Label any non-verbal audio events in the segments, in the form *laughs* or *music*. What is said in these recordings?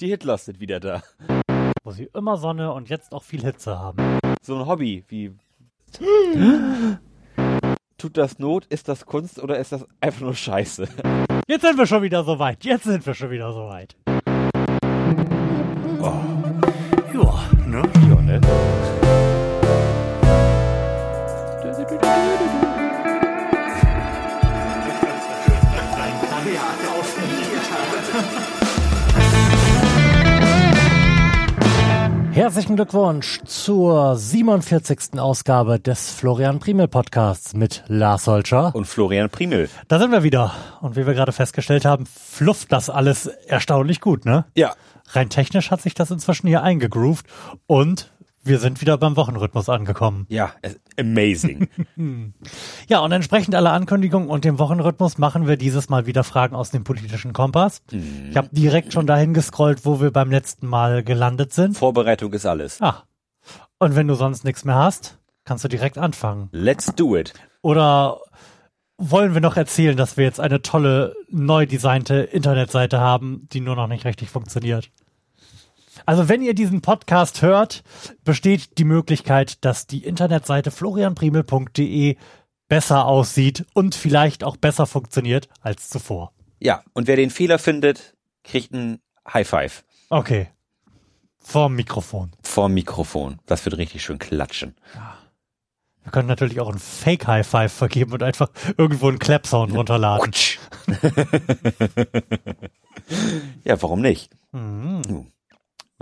Die Hitlers sind wieder da. Wo sie immer Sonne und jetzt auch viel Hitze haben. So ein Hobby wie. Tut das Not? Ist das Kunst oder ist das einfach nur Scheiße? Jetzt sind wir schon wieder so weit. Jetzt sind wir schon wieder so weit. Herzlichen Glückwunsch zur 47. Ausgabe des Florian Primel Podcasts mit Lars Holscher. Und Florian Primel. Da sind wir wieder. Und wie wir gerade festgestellt haben, flufft das alles erstaunlich gut, ne? Ja. Rein technisch hat sich das inzwischen hier eingegroovt und wir sind wieder beim Wochenrhythmus angekommen. Ja, amazing. *laughs* Ja, und entsprechend aller Ankündigungen und dem Wochenrhythmus machen wir dieses Mal wieder Fragen aus dem politischen Kompass. Ich habe direkt schon dahin gescrollt, wo wir beim letzten Mal gelandet sind. Vorbereitung ist alles. Ah. Und wenn du sonst nichts mehr hast, kannst du direkt anfangen. Let's do it. Oder wollen wir noch erzählen, dass wir jetzt eine tolle, neu designte Internetseite haben, die nur noch nicht richtig funktioniert? Also wenn ihr diesen Podcast hört, besteht die Möglichkeit, dass die Internetseite florianprimel.de besser aussieht und vielleicht auch besser funktioniert als zuvor. Ja, und wer den Fehler findet, kriegt ein High Five Okay. Vorm Mikrofon. vorm Mikrofon. Das wird richtig schön klatschen. Wir können natürlich auch ein Fake High Five vergeben und einfach irgendwo einen Clap-Sound runterladen. *laughs* Ja, warum nicht? Mhm.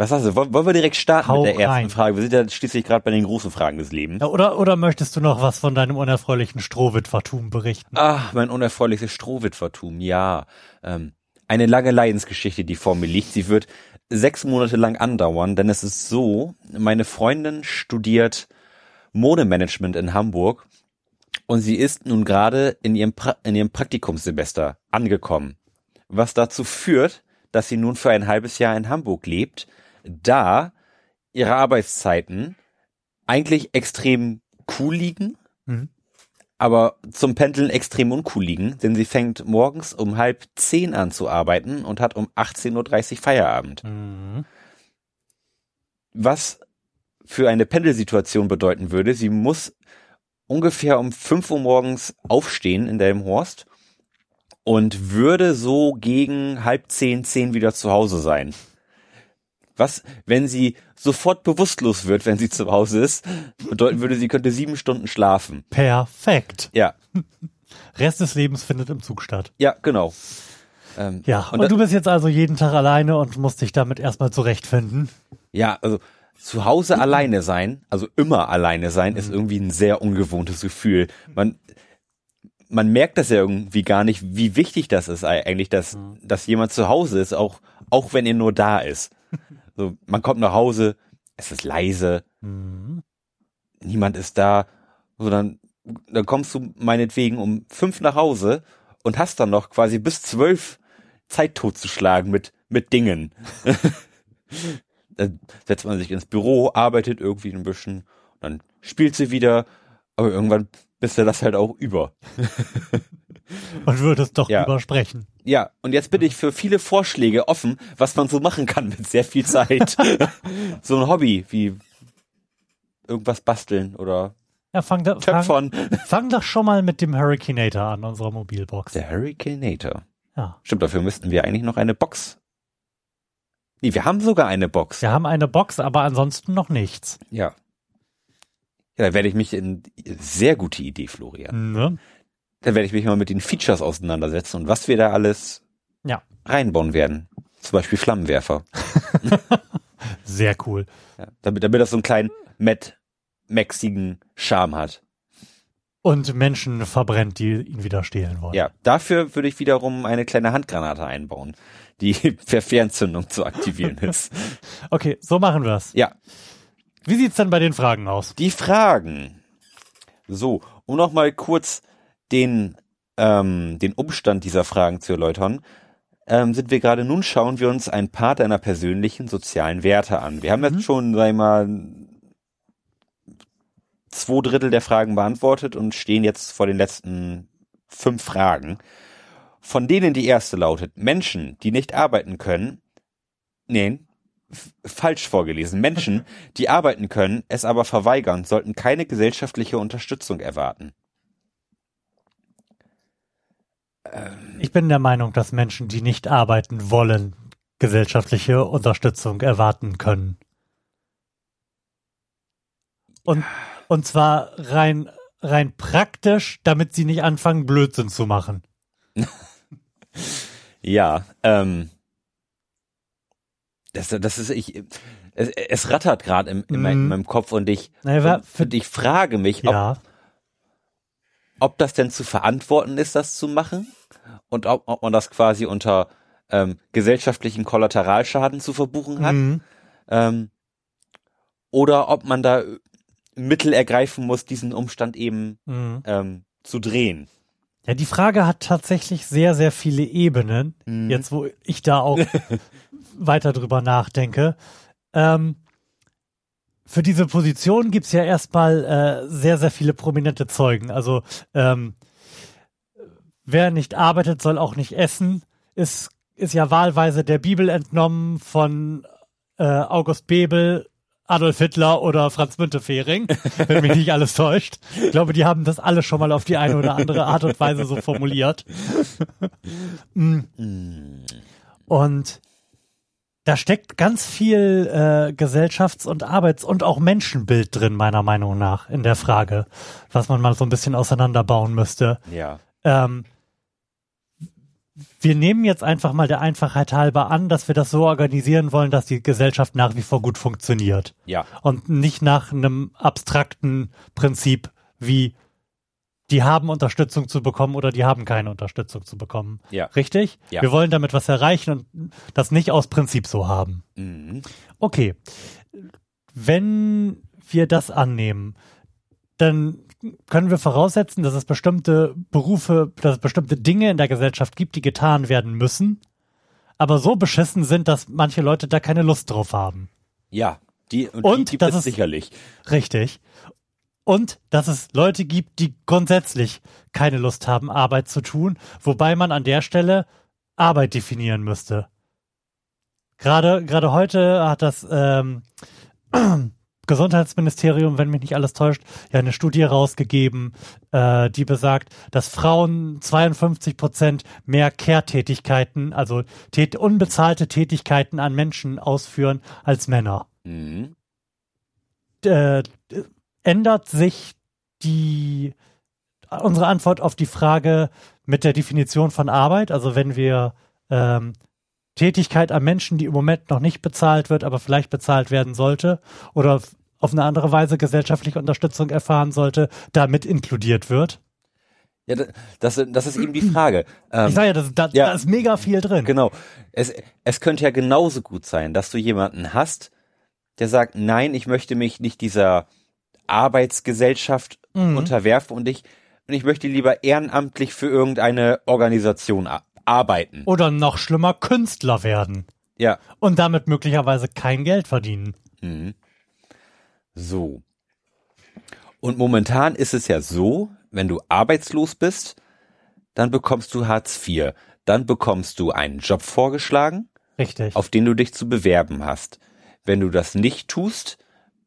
Was hast du? Wollen wir direkt starten Hau mit der ersten rein. Frage? Wir sind ja schließlich gerade bei den großen Fragen des Lebens. Ja, oder, oder möchtest du noch was von deinem unerfreulichen Strohwitwertum berichten? Ach, mein unerfreuliches Strohwitwertum, ja. Ähm, eine lange Leidensgeschichte, die vor mir liegt. Sie wird sechs Monate lang andauern, denn es ist so, meine Freundin studiert Modemanagement in Hamburg und sie ist nun gerade in ihrem, pra in ihrem Praktikumssemester angekommen. Was dazu führt, dass sie nun für ein halbes Jahr in Hamburg lebt, da ihre Arbeitszeiten eigentlich extrem cool liegen, Mhm. aber zum Pendeln extrem uncool liegen, denn sie fängt morgens um halb zehn an zu arbeiten und hat um 18.30 Uhr Feierabend. Mhm. Was für eine Pendelsituation bedeuten würde, sie muss ungefähr um 5 Uhr morgens aufstehen in Delmenhorst und würde so gegen halb zehn, zehn wieder zu Hause sein. Was, wenn sie sofort bewusstlos wird, wenn sie zu Hause ist, bedeuten würde, sie könnte sieben Stunden schlafen. Perfekt. Ja, *laughs* Rest des Lebens findet im Zug statt. ja, genau. Ähm, Ja, und, da- du bist jetzt also jeden Tag alleine und musst dich damit erstmal zurechtfinden. Ja, also zu Hause alleine sein, also immer alleine sein, ist irgendwie ein sehr ungewohntes Gefühl. Man, man merkt das ja irgendwie gar nicht, wie wichtig das ist eigentlich, dass, dass jemand zu Hause ist, auch, auch wenn er nur da ist. So, man kommt nach Hause, es ist leise, niemand ist da, so dann, dann kommst du meinetwegen um fünf nach Hause und hast dann noch quasi bis zwölf Zeit totzuschlagen mit, mit Dingen. *laughs* dann setzt man sich ins Büro, arbeitet irgendwie ein bisschen, dann spielt sie wieder, aber irgendwann bist du das halt auch über. *laughs* *laughs* Und würdest doch Ja. übersprechen. Ja, und jetzt bin ich für viele Vorschläge offen, was man so machen kann mit sehr viel Zeit. *laughs* so ein Hobby wie irgendwas basteln oder Ja, fang, da, fang, fang doch schon mal mit dem Hurricaneator an, unserer Mobilbox. Der Hurricaneator. Ja. Stimmt, dafür müssten wir eigentlich noch eine Box. Nee, wir haben sogar eine Box. Wir haben eine Box, aber ansonsten noch nichts. Ja. Ja, da werde ich mich in sehr gute Idee, Florian. Ne? Da werde ich mich mal mit den Features auseinandersetzen und was wir da alles Ja, reinbauen werden. Zum Beispiel Flammenwerfer. *laughs* sehr cool. Ja, damit, damit das so einen kleinen Matt Maxigen Charme hat. Und Menschen verbrennt, die ihn wieder stehlen wollen. Ja, dafür würde ich wiederum eine kleine Handgranate einbauen, die *laughs* per Fernzündung zu aktivieren *laughs* ist. Okay, so machen wir's. Ja, Wie sieht's denn bei den Fragen aus? die Fragen. So, um noch mal kurz den, ähm, den Umstand dieser Fragen zu erläutern, ähm, sind wir gerade nun schauen wir uns ein paar deiner persönlichen sozialen Werte an. Wir haben jetzt schon, sag ich mal, zwei Drittel der Fragen beantwortet und stehen jetzt vor den letzten fünf Fragen. Von denen die erste lautet, Menschen, die nicht arbeiten können, nee, falsch vorgelesen. Menschen, *laughs* die arbeiten können, es aber verweigern, sollten keine gesellschaftliche Unterstützung erwarten. Ich bin der Meinung, dass Menschen, die nicht arbeiten wollen, gesellschaftliche Unterstützung erwarten können. Und, und zwar rein, rein praktisch, damit sie nicht anfangen, Blödsinn zu machen. *laughs* Ja, ähm, das, das ist ich. Es, es rattert gerade im, in, mein, in Mhm. meinem Kopf und ich Naja, für- und ich frage mich, ob, Ja, ob das denn zu verantworten ist, das zu machen und ob, ob man das quasi unter ähm, gesellschaftlichen Kollateralschaden zu verbuchen hat mhm. ähm, oder ob man da Mittel ergreifen muss, diesen Umstand eben Mhm. ähm, zu drehen. Ja, die Frage hat tatsächlich sehr, sehr viele Ebenen. Mhm. Jetzt, wo ich da auch *laughs* weiter drüber nachdenke. Ähm, für diese Position gibt's ja erstmal äh, sehr, sehr viele prominente Zeugen. Also ähm, wer nicht arbeitet, soll auch nicht essen. Ist, ist ja wahlweise der Bibel entnommen von äh, August Bebel, Adolf Hitler oder Franz Müntefering, *laughs* wenn mich nicht alles täuscht. Ich glaube, die haben das alle schon mal auf die eine oder andere Art und Weise so formuliert. *laughs* Mm. Und da steckt ganz viel äh, Gesellschafts- und Arbeits- und auch Menschenbild drin, meiner Meinung nach, in der Frage, was man mal so ein bisschen auseinanderbauen müsste. Ja. Ähm, wir nehmen jetzt einfach mal der Einfachheit halber an, dass wir das so organisieren wollen, dass die Gesellschaft nach wie vor gut funktioniert Ja. und nicht nach einem abstrakten Prinzip wie die haben Unterstützung zu bekommen oder die haben keine Unterstützung zu bekommen. Ja. Richtig? Ja. Wir wollen damit was erreichen und das nicht aus Prinzip so haben. Mhm. Okay. Wenn wir das annehmen, dann können wir voraussetzen, dass es bestimmte Berufe, dass es bestimmte Dinge in der Gesellschaft gibt, die getan werden müssen, aber so beschissen sind, dass manche Leute da keine Lust drauf haben. Ja. Die, und, Und die gibt das es ist- sicherlich. Richtig. Und dass es Leute gibt, die grundsätzlich keine Lust haben, Arbeit zu tun, wobei man an der Stelle Arbeit definieren müsste. Gerade, gerade heute hat das ähm, *clears throat* Gesundheitsministerium, wenn mich nicht alles täuscht, ja eine Studie rausgegeben, äh, die besagt, dass Frauen 52 Prozent mehr Care-Tätigkeiten, also tät unbezahlte Tätigkeiten an Menschen ausführen als Männer Mhm. äh, ändert sich die unsere Antwort auf die Frage mit der Definition von Arbeit, also wenn wir ähm, Tätigkeit an Menschen, die im Moment noch nicht bezahlt wird, aber vielleicht bezahlt werden sollte oder auf eine andere Weise gesellschaftliche Unterstützung erfahren sollte, damit inkludiert wird. Ja, da- das, das ist eben die Frage. Ähm, Ich sage ja, das, da, ja. da ist mega viel drin. Genau. Es, es könnte ja genauso gut sein, dass du jemanden hast, der sagt, nein, ich möchte mich nicht dieser Arbeitsgesellschaft Mhm. unterwerfen und ich, und ich möchte lieber ehrenamtlich für irgendeine Organisation arbeiten. Oder noch schlimmer, Künstler werden Ja. und damit möglicherweise kein Geld verdienen. Mhm. So. Und momentan ist es ja so, wenn du arbeitslos bist, dann bekommst du Hartz IV. Dann bekommst du einen Job vorgeschlagen, Richtig. auf den du dich zu bewerben hast. Wenn du das nicht tust,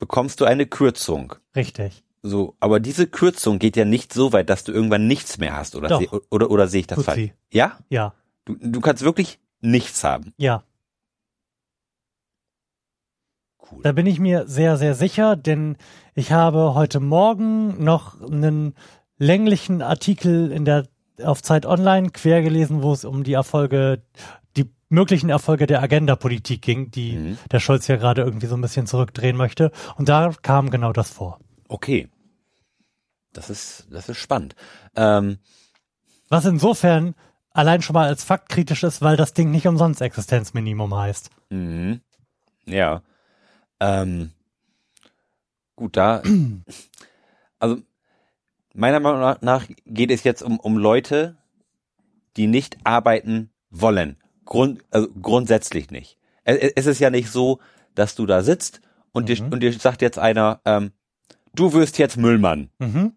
bekommst du eine Kürzung. Richtig. So, aber diese Kürzung geht ja nicht so weit, dass du irgendwann nichts mehr hast, oder Doch. seh- oder, oder sehe ich das Tut falsch? sie. Ja? Ja. Du, du kannst wirklich nichts haben. Ja. Cool. Da bin ich mir sehr, sehr sicher, denn ich habe heute Morgen noch einen länglichen Artikel in der auf Zeit Online quer gelesen, wo es um die Erfolge, möglichen Erfolge der Agenda-Politik ging, die Mhm. der Scholz ja gerade irgendwie so ein bisschen zurückdrehen möchte. Und da kam genau das vor. Okay. Das ist, das ist spannend. Ähm, Was insofern allein schon mal als Fakt kritisch ist, weil das Ding nicht umsonst Existenzminimum heißt. Mhm. Ja. Ähm, gut, da. *clears throat* Also, meiner Meinung nach geht es jetzt um, um Leute, die nicht arbeiten wollen. Grund, also grundsätzlich nicht. Es, ist ja nicht so, dass du da sitzt und, dir, und dir sagt jetzt einer, ähm, du wirst jetzt Müllmann. Mhm.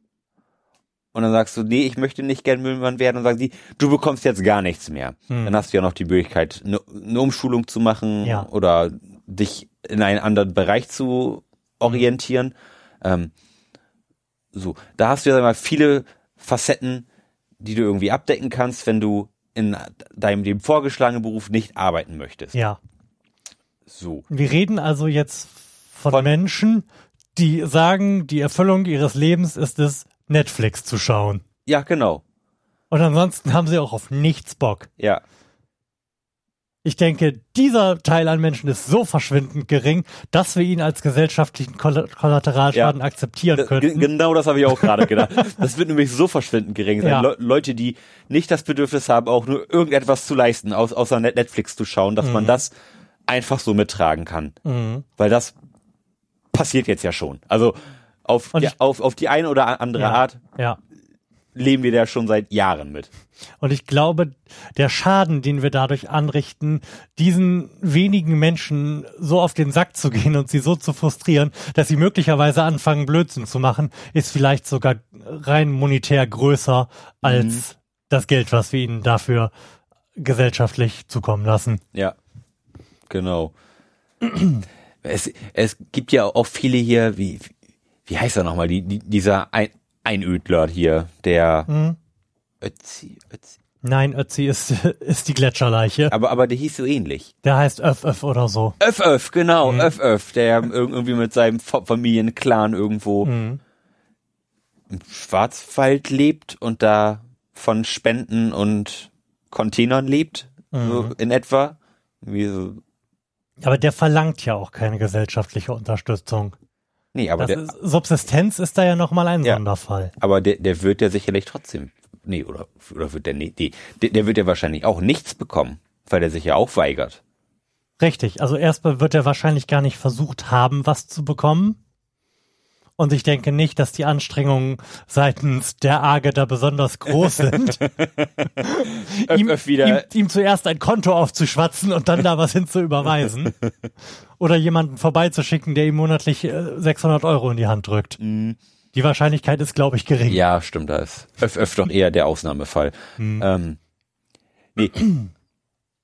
Und dann sagst du, nee, ich möchte nicht gern Müllmann werden. Und sagen die, du bekommst jetzt gar nichts mehr. Hm. Dann hast du ja noch die Möglichkeit, eine, eine Umschulung zu machen Ja. oder dich in einen anderen Bereich zu orientieren. Ähm, so, da hast du ja mal, viele Facetten, die du irgendwie abdecken kannst, wenn du in deinem dem vorgeschlagenen Beruf nicht arbeiten möchtest. Ja. So. Wir reden also jetzt von, Von- Menschen, die sagen, die Erfüllung ihres Lebens ist es, Netflix zu schauen. Ja, genau. Und ansonsten haben sie auch auf nichts Bock. Ja. Ich denke, dieser Teil an Menschen ist so verschwindend gering, dass wir ihn als gesellschaftlichen Koll Kollateralschaden Ja. akzeptieren könnten. Genau das habe ich auch gerade gedacht. *laughs* Das wird nämlich so verschwindend gering sein. Ja. Le Leute, die nicht das Bedürfnis haben, auch nur irgendetwas zu leisten, aus, außer Net Netflix zu schauen, dass man das einfach so mittragen kann. Mhm. Weil das passiert jetzt ja schon. Also auf, ja, ich- auf, auf die eine oder andere. Art Ja. Leben wir da schon seit Jahren mit. Und ich glaube, der Schaden, den wir dadurch anrichten, diesen wenigen Menschen so auf den Sack zu gehen und sie so zu frustrieren, dass sie möglicherweise anfangen, Blödsinn zu machen, ist vielleicht sogar rein monetär größer als das Geld, was wir ihnen dafür gesellschaftlich zukommen lassen. Ja, genau. es, es gibt ja auch viele hier, wie, wie heißt er nochmal, die, die, dieser Ein Einödler hier, der Mhm. Ötzi, Ötzi. Nein, Ötzi ist, *laughs* ist die Gletscherleiche. Aber, aber der hieß so ähnlich. Der heißt Öff Öff oder so. Öff Öff, genau, Öff Öff, der *laughs* irgendwie mit seinem Fa- Familienclan irgendwo Mhm. im Schwarzwald lebt und da von Spenden und Containern lebt, so in etwa. Wie so, Aber der verlangt ja auch keine gesellschaftliche Unterstützung. Nee, aber der, ist, Subsistenz ist da ja nochmal ein Ja. Sonderfall. Aber der, der wird ja sicherlich trotzdem, nee, oder, oder wird der, nee, der, der wird ja wahrscheinlich auch nichts bekommen, weil der sich ja auch weigert. Richtig, also erstmal wird er wahrscheinlich gar nicht versucht haben, was zu bekommen. Und ich denke nicht, dass die Anstrengungen seitens der AGE da besonders groß sind, *laughs* ihm, öff wieder- ihm, ihm zuerst ein Konto aufzuschwatzen und dann da was hin zu überweisen. *laughs* Oder jemanden vorbeizuschicken, der ihm monatlich äh, 600 Euro in die Hand drückt. Die Wahrscheinlichkeit ist, glaube ich, gering. Ja, stimmt, da ist öff doch eher der Ausnahmefall. Ähm, nee.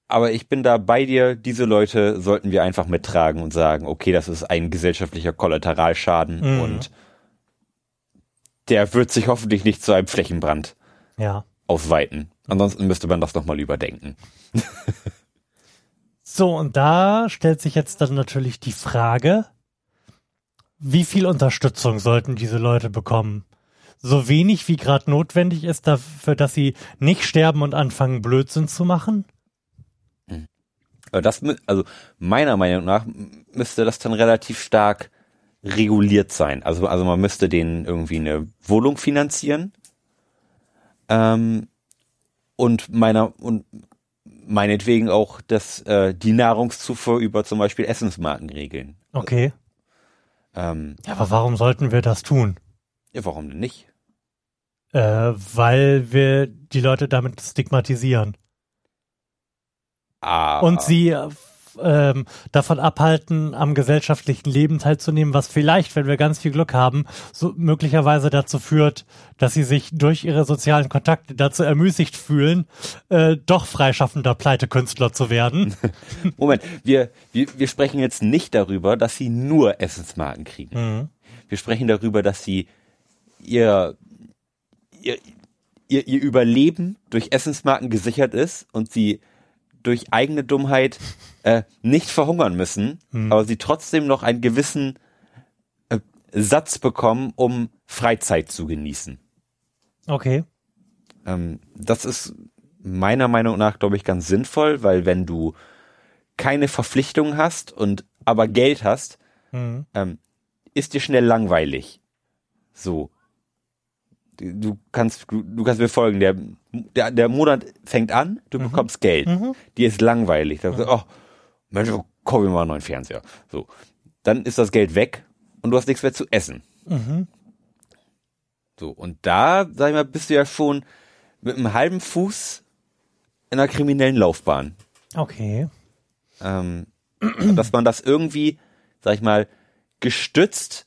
Aber ich bin da bei dir, diese Leute sollten wir einfach mittragen und sagen, okay, das ist ein gesellschaftlicher Kollateralschaden Mhm. und der wird sich hoffentlich nicht zu einem Flächenbrand ja. ausweiten. Ansonsten müsste man das nochmal überdenken. *laughs* So, und da stellt sich jetzt dann natürlich die Frage, wie viel Unterstützung sollten diese Leute bekommen? So wenig wie gerade notwendig ist dafür, dass sie nicht sterben und anfangen, Blödsinn zu machen? Das, also meiner Meinung nach müsste das dann relativ stark reguliert sein. Also, also man müsste denen irgendwie eine Wohnung finanzieren. Ähm, und meiner, und meinetwegen auch das, äh, die Nahrungszufuhr über zum Beispiel Essensmarken regeln. Okay. Ähm, Ja, aber warum sollten wir das tun? ja, warum denn nicht? Äh, weil wir die Leute damit stigmatisieren Ah, und sie ähm, davon abhalten, am gesellschaftlichen Leben teilzunehmen, was vielleicht, wenn wir ganz viel Glück haben, so möglicherweise dazu führt, dass sie sich durch ihre sozialen Kontakte dazu ermüßigt fühlen, äh, doch freischaffender Pleitekünstler zu werden. *laughs* Moment, wir, wir, wir sprechen jetzt nicht darüber, dass sie nur Essensmarken kriegen. Mhm. Wir sprechen darüber, dass sie ihr, ihr, ihr, ihr Überleben durch Essensmarken gesichert ist und sie durch eigene Dummheit äh, nicht verhungern müssen, aber sie trotzdem noch einen gewissen äh, Satz bekommen, um Freizeit zu genießen. Okay. Ähm, das ist meiner Meinung nach, glaube ich, ganz sinnvoll, weil wenn du keine Verpflichtungen hast und aber Geld hast, Mhm. ähm, ist dir schnell langweilig. So. Du kannst, du, du kannst mir folgen, der, der, der Monat fängt an, du bekommst Geld. Dir ist langweilig. Da sagst du, oh, Mensch, kauf mir mal einen neuen Fernseher. So. Dann ist das Geld weg und du hast nichts mehr zu essen. Mhm. So. Und da, sag ich mal, bist du ja schon mit einem halben Fuß in einer kriminellen Laufbahn. Okay. ähm, *clears throat* dass man das irgendwie, sag ich mal, gestützt,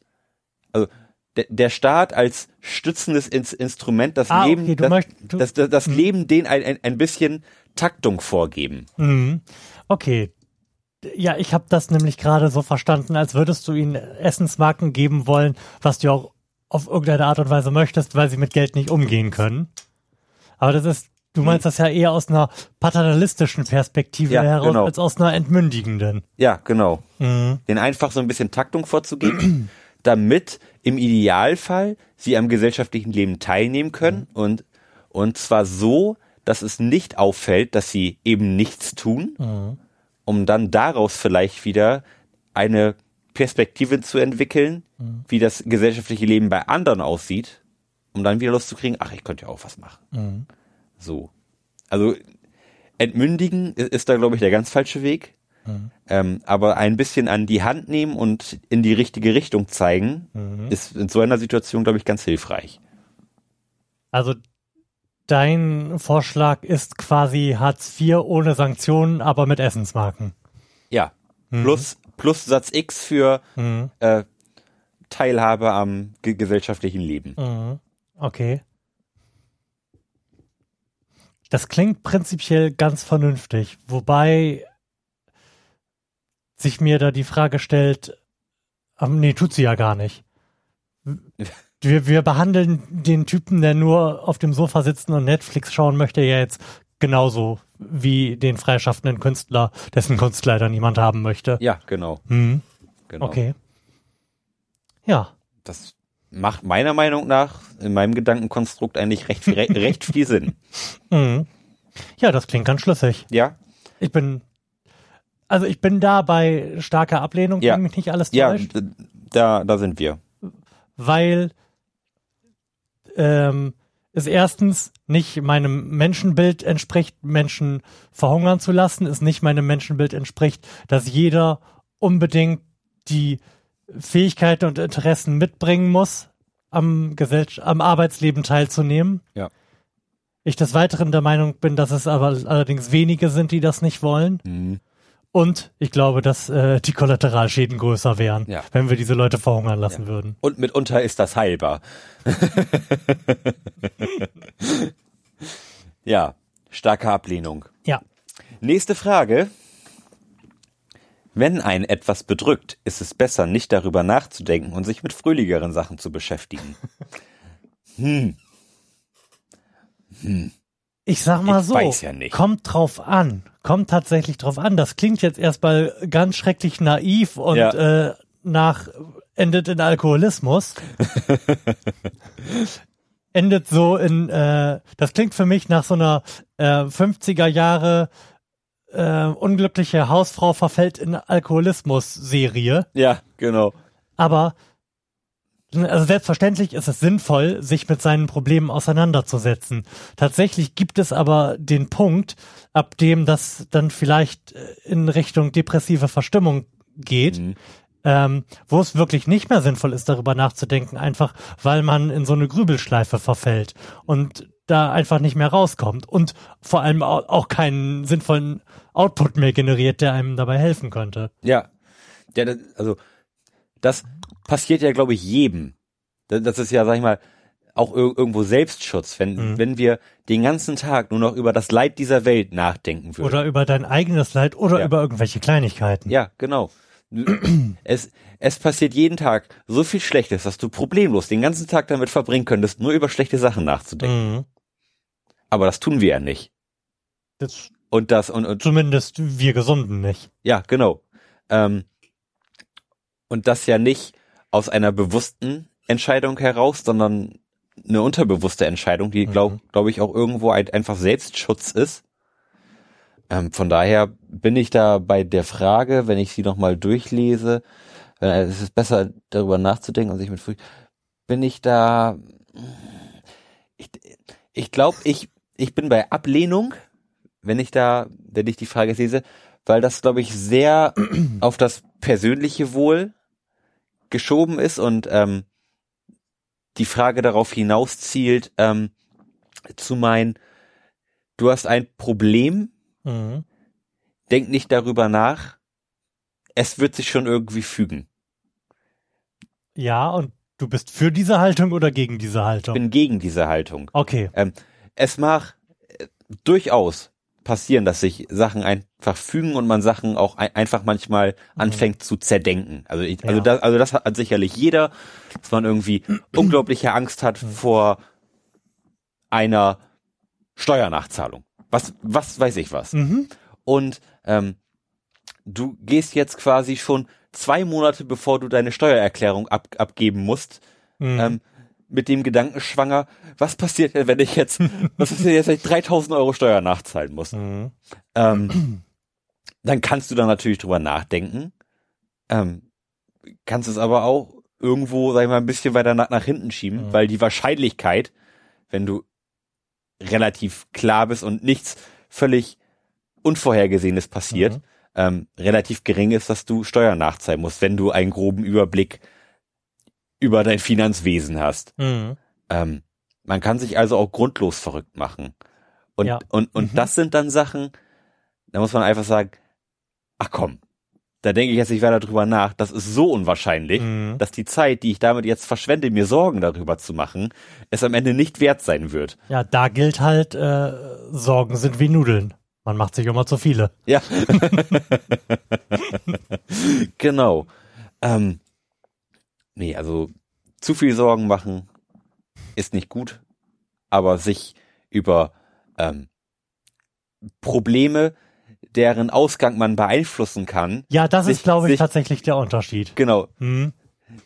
also der, Staat als stützendes Ins Instrument, das Ah, Leben, okay, das, möcht- du- das, das, das Leben den ein, ein, ein bisschen Taktung vorgeben. Mhm. Okay. Ja, ich habe das nämlich gerade so verstanden, als würdest du ihnen Essensmarken geben wollen, was du auch auf irgendeine Art und Weise möchtest, weil sie mit Geld nicht umgehen können. Aber das ist, du meinst das ja eher aus einer paternalistischen Perspektive Ja, heraus, genau. als aus einer entmündigenden. Ja, genau. Mhm. Den einfach so ein bisschen Taktung vorzugeben, *clears throat* damit im Idealfall sie am gesellschaftlichen Leben teilnehmen können und, und zwar so, dass es nicht auffällt, dass sie eben nichts tun, Mhm. um dann daraus vielleicht wieder eine Perspektive zu entwickeln, Mhm. wie das gesellschaftliche Leben bei anderen aussieht, um dann wieder Lust zu kriegen, ach, ich könnte ja auch was machen. Mhm. So. Also entmündigen ist da, glaube ich, der ganz falsche Weg. Mhm. Ähm, aber ein bisschen an die Hand nehmen und in die richtige Richtung zeigen, Mhm. ist in so einer Situation, glaube ich, ganz hilfreich. Also dein Vorschlag ist quasi Hartz IV ohne Sanktionen, aber mit Essensmarken. Ja. Plus, plus Satz X für Mhm. äh, Teilhabe am ge gesellschaftlichen Leben. Mhm. Okay. Das klingt prinzipiell ganz vernünftig, wobei sich mir da die Frage stellt, ähm, nee, tut sie ja gar nicht. *laughs* Wir, wir behandeln den Typen, der nur auf dem Sofa sitzen und Netflix schauen möchte, ja jetzt genauso wie den freischaffenden Künstler, dessen Kunst leider niemand haben möchte. Ja, genau. Mhm. genau. Okay. Ja. Das macht meiner Meinung nach in meinem Gedankenkonstrukt eigentlich recht, re recht viel Sinn. *laughs* Mhm. Ja, das klingt ganz schlüssig. Ja, Ich bin, also ich bin da bei starker Ablehnung, Ja. wenn mich nicht alles ja, täuscht, d- da, da sind wir. weil ähm, es erstens nicht meinem Menschenbild entspricht, Menschen verhungern zu lassen, es nicht meinem Menschenbild entspricht, dass jeder unbedingt die Fähigkeiten und Interessen mitbringen muss, am, Gesell am Arbeitsleben teilzunehmen. Ja. Ich des Weiteren der Meinung bin, dass es aber allerdings wenige sind, die das nicht wollen. Mhm. Und ich glaube, dass äh, die Kollateralschäden größer wären, Ja. wenn wir diese Leute verhungern lassen würden. Und mitunter ist das heilbar. *laughs* ja, starke Ablehnung. Ja. Nächste Frage. Wenn ein etwas bedrückt, ist es besser, nicht darüber nachzudenken und sich mit fröhlicheren Sachen zu beschäftigen. *laughs* Ich sag mal Ich so, ja kommt drauf an. Kommt tatsächlich drauf an. Das klingt jetzt erstmal ganz schrecklich naiv und Ja. äh, nach endet in Alkoholismus. *laughs* endet so in, äh, das klingt für mich nach so einer äh, 50er Jahre äh, unglückliche Hausfrau verfällt in Alkoholismus-Serie. Ja, genau. Aber also selbstverständlich ist es sinnvoll, sich mit seinen Problemen auseinanderzusetzen. Tatsächlich gibt es aber den Punkt, ab dem das dann vielleicht äh, in Richtung depressive Verstimmung geht, Mhm. ähm, wo es wirklich nicht mehr sinnvoll ist, darüber nachzudenken, einfach weil man in so eine Grübelschleife verfällt und da einfach nicht mehr rauskommt und vor allem au- auch keinen sinnvollen Output mehr generiert, der einem dabei helfen könnte. Ja. ja also, das passiert ja, glaube ich, jedem. Das, ist ja, sag ich mal, auch ir irgendwo Selbstschutz, wenn, Mhm. wenn wir den ganzen Tag nur noch über das Leid dieser Welt nachdenken würden. Oder über dein eigenes Leid oder Ja. über irgendwelche Kleinigkeiten. Ja, genau. *clears throat* Es, es passiert jeden Tag so viel Schlechtes, dass du problemlos den ganzen Tag damit verbringen könntest, nur über schlechte Sachen nachzudenken. Mhm. Aber das tun wir ja nicht. Das, Und das, und, und zumindest wir Gesunden nicht. ja, genau. Ähm, und das ja nicht aus einer bewussten Entscheidung heraus, sondern eine unterbewusste Entscheidung, die glaube Mhm. glaub ich auch irgendwo ein, einfach Selbstschutz ist. Ähm, von daher bin ich da bei der Frage, wenn ich sie nochmal durchlese, äh, es ist besser darüber nachzudenken und sich mit Früh bin ich da, ich, ich glaube, ich, ich bin bei Ablehnung, wenn ich da, wenn ich die Frage lese, weil das, glaube ich, sehr auf das persönliche Wohl geschoben ist und ähm, die Frage darauf hinaus zielt, ähm, zu meinen, du hast ein Problem, Mhm. denk nicht darüber nach, es wird sich schon irgendwie fügen. Ja, und Du bist für diese Haltung oder gegen diese Haltung? bin gegen diese Haltung. okay. Ähm, es mag äh, durchaus passieren, dass sich Sachen einfach fügen und man Sachen auch ein, einfach manchmal anfängt zu zerdenken. Also ich, also Ja. das, also das hat sicherlich jeder, dass man irgendwie *clears throat* unglaubliche Angst hat vor einer Steuernachzahlung. Was, was weiß ich was. Mhm. Und ähm, du gehst jetzt quasi schon zwei Monate, bevor du deine Steuererklärung ab, abgeben musst, Mhm. ähm, mit dem Gedanken schwanger, was passiert denn, wenn ich jetzt, was passiert jetzt, wenn ich 3000 Euro Steuer nachzahlen muss? Mhm. Ähm, dann kannst du da natürlich drüber nachdenken, ähm, kannst es aber auch irgendwo, sag ich mal, ein bisschen weiter nach, nach hinten schieben, Mhm. weil die Wahrscheinlichkeit, wenn du relativ klar bist und nichts völlig Unvorhergesehenes passiert, Mhm. ähm, relativ gering ist, dass du Steuern nachzahlen musst, wenn du einen groben Überblick über dein Finanzwesen hast. Mhm. Ähm, man kann sich also auch grundlos verrückt machen. Und, Ja. und, und Mhm. das sind dann Sachen, da muss man einfach sagen, ach komm, da denke ich jetzt nicht weiter drüber nach. Das ist so unwahrscheinlich, Mhm. dass die Zeit, die ich damit jetzt verschwende, mir Sorgen darüber zu machen, es am Ende nicht wert sein wird. Ja, da gilt halt, äh, Sorgen sind wie Nudeln. Man macht sich immer zu viele. Ja. *laughs* genau. Ähm, nee, also zu viel Sorgen machen ist nicht gut, aber sich über ähm, Probleme, deren Ausgang man beeinflussen kann, Ja, das Sich- ist, glaube ich, sich- tatsächlich der Unterschied. genau, Mhm.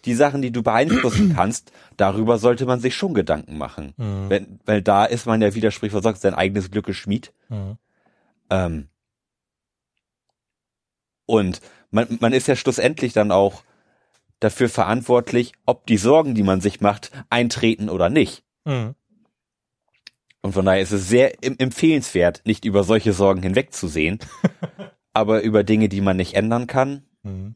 die Sachen, die du beeinflussen *clears throat* kannst, darüber sollte man sich schon Gedanken machen. Mhm. Wenn, weil da ist man ja wieder sprichwort sagt, sein eigenes Glückes Schmied. Mhm. Ähm, und man, man ist ja schlussendlich dann auch dafür verantwortlich, ob die Sorgen, die man sich macht, eintreten oder nicht. Mhm. Und von daher ist es sehr em- empfehlenswert, nicht über solche Sorgen hinwegzusehen, *laughs* aber über Dinge, die man nicht ändern kann, Mhm.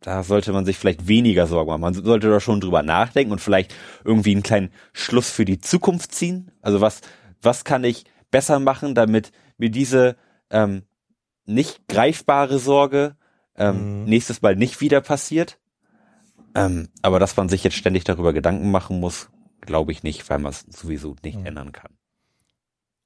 da sollte man sich vielleicht weniger Sorgen machen. Man sollte da schon drüber nachdenken und vielleicht irgendwie einen kleinen Schluss für die Zukunft ziehen. Also was, was kann ich besser machen, damit mir diese ähm, nicht greifbare Sorge ähm, Mhm. nächstes Mal nicht wieder passiert. Ähm, aber dass man sich jetzt ständig darüber Gedanken machen muss, glaube ich nicht, weil man es sowieso nicht Mhm. ändern kann.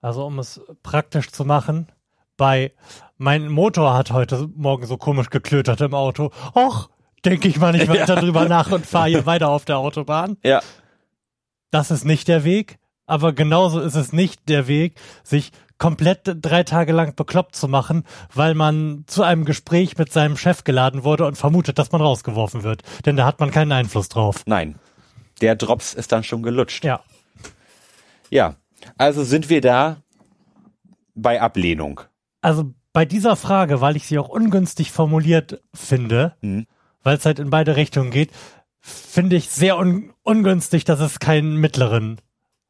Also um es praktisch zu machen, bei mein Motor hat heute Morgen so komisch geklötert im Auto. Och, denke ich mal nicht *laughs* weiter drüber nach und fahre hier weiter auf der Autobahn. Ja, Das ist nicht der Weg, aber genauso ist es nicht der Weg, sich komplett drei Tage lang bekloppt zu machen, weil man zu einem Gespräch mit seinem Chef geladen wurde und vermutet, dass man rausgeworfen wird. Denn da hat man keinen Einfluss drauf. nein. Der Drops ist dann schon gelutscht. Ja. Ja, also sind wir da bei Ablehnung. Also bei dieser Frage, weil ich sie auch ungünstig formuliert finde, Mhm. weil es halt in beide Richtungen geht, finde ich sehr un ungünstig, dass es keinen mittleren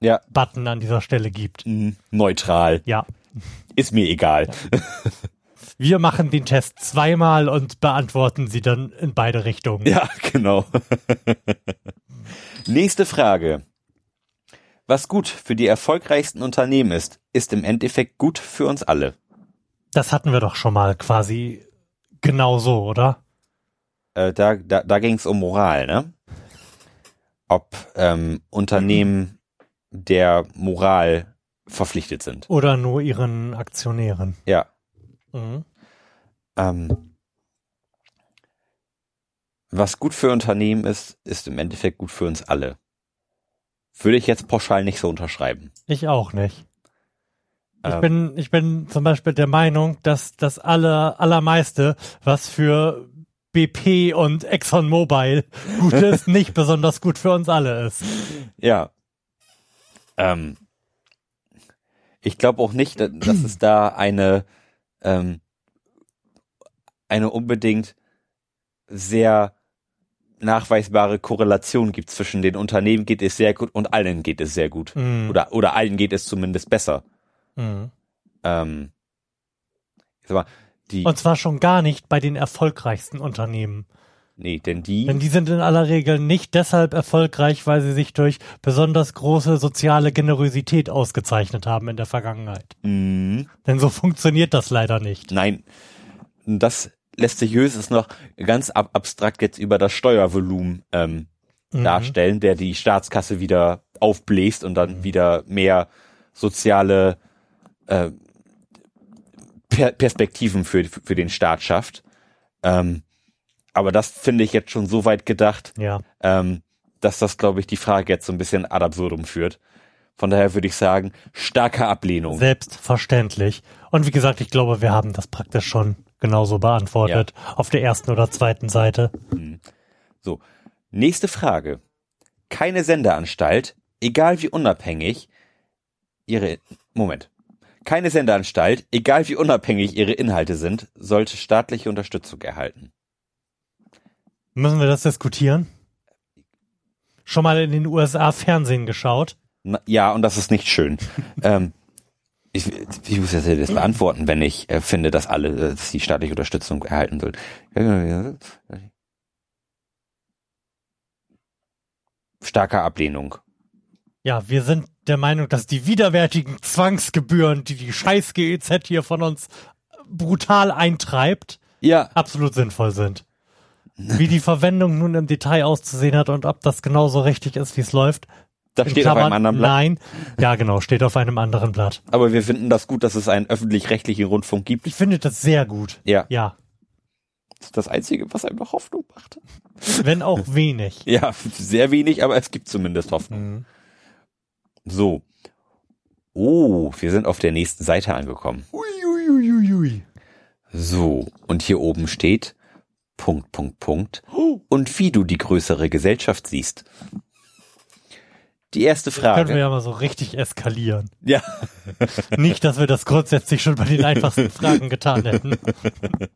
Ja, Button an dieser Stelle gibt. mh, neutral. Ja. Ist mir egal. Wir machen den Test zweimal und beantworten sie dann in beide Richtungen. Ja, genau. *laughs* Nächste Frage. Was gut für die erfolgreichsten Unternehmen ist, ist im Endeffekt gut für uns alle. Das hatten wir doch schon mal quasi genau so, oder? Äh, da da, da ging es um Moral, ne? Ob ähm, Unternehmen der Moral verpflichtet sind. Oder nur ihren Aktionären. Ja. Mhm. Ähm, was gut für Unternehmen ist, ist im Endeffekt gut für uns alle. Würde ich jetzt pauschal nicht so unterschreiben. Ich auch nicht. Ich Ähm, bin, ich bin zum Beispiel der Meinung, dass das aller, allermeiste, was für BP und ExxonMobil *laughs* gut ist, nicht besonders gut für uns alle ist. Ja. Ähm, ich glaube auch nicht, da- dass es da eine, ähm, eine unbedingt sehr nachweisbare Korrelation gibt zwischen den Unternehmen geht es sehr gut und allen geht es sehr gut. Mhm. Oder, oder allen geht es zumindest besser. Mhm. Ähm, mal, die, Und zwar schon gar nicht bei den erfolgreichsten Unternehmen. Nee, denn die, Denn die sind in aller Regel nicht deshalb erfolgreich, weil sie sich durch besonders große soziale Generosität ausgezeichnet haben in der Vergangenheit. mh, Denn so funktioniert das leider nicht. Nein, das lässt sich höchstens noch ganz ab abstrakt jetzt über das Steuervolumen ähm, darstellen, der die Staatskasse wieder aufbläst und dann wieder mehr soziale äh, per Perspektiven für, für den Staat schafft. Ähm, aber das finde ich jetzt schon so weit gedacht, Ja. ähm, dass das, glaube ich, die Frage jetzt so ein bisschen ad absurdum führt. Von daher würde ich sagen, starke Ablehnung. Selbstverständlich. Und wie gesagt, ich glaube, wir haben das praktisch schon genauso beantwortet. Auf der ersten oder zweiten Seite. So, nächste Frage. Keine Sendeanstalt, egal wie unabhängig ihre Moment. Keine Sendeanstalt, egal wie unabhängig ihre Inhalte sind, sollte staatliche Unterstützung erhalten. Müssen wir das diskutieren? Schon mal in den USA Fernsehen geschaut? Na, ja, und das ist nicht schön. *laughs* ähm, ich, ich muss jetzt das beantworten, wenn ich äh, finde, dass alle äh, dass die staatliche Unterstützung erhalten sollen. Starke Ablehnung. Ja, wir sind der Meinung, dass die widerwärtigen Zwangsgebühren, die die scheiß GEZ hier von uns brutal eintreibt, Ja, absolut sinnvoll sind. Wie die Verwendung nun im Detail auszusehen hat und ob das genauso richtig ist, wie es läuft. das steht auf einem Klammern, anderen Blatt. Nein. Ja, genau, steht auf einem anderen Blatt. Aber wir finden das gut, dass es einen öffentlich-rechtlichen Rundfunk gibt. Ich finde das sehr gut. Ja. Ja. Das ist das Einzige, was einem noch Hoffnung macht. Wenn auch *laughs* wenig. Ja, sehr wenig, aber es gibt zumindest Hoffnung. Mhm. So. Oh, wir sind auf der nächsten Seite angekommen. Uiuiuiui. So, und hier oben steht Punkt, Punkt, Punkt. Und wie du die größere Gesellschaft siehst. Die erste Können wir Frage. ja mal so richtig eskalieren. Ja, *laughs* Nicht, dass wir das grundsätzlich schon bei den einfachsten *laughs* Fragen getan hätten.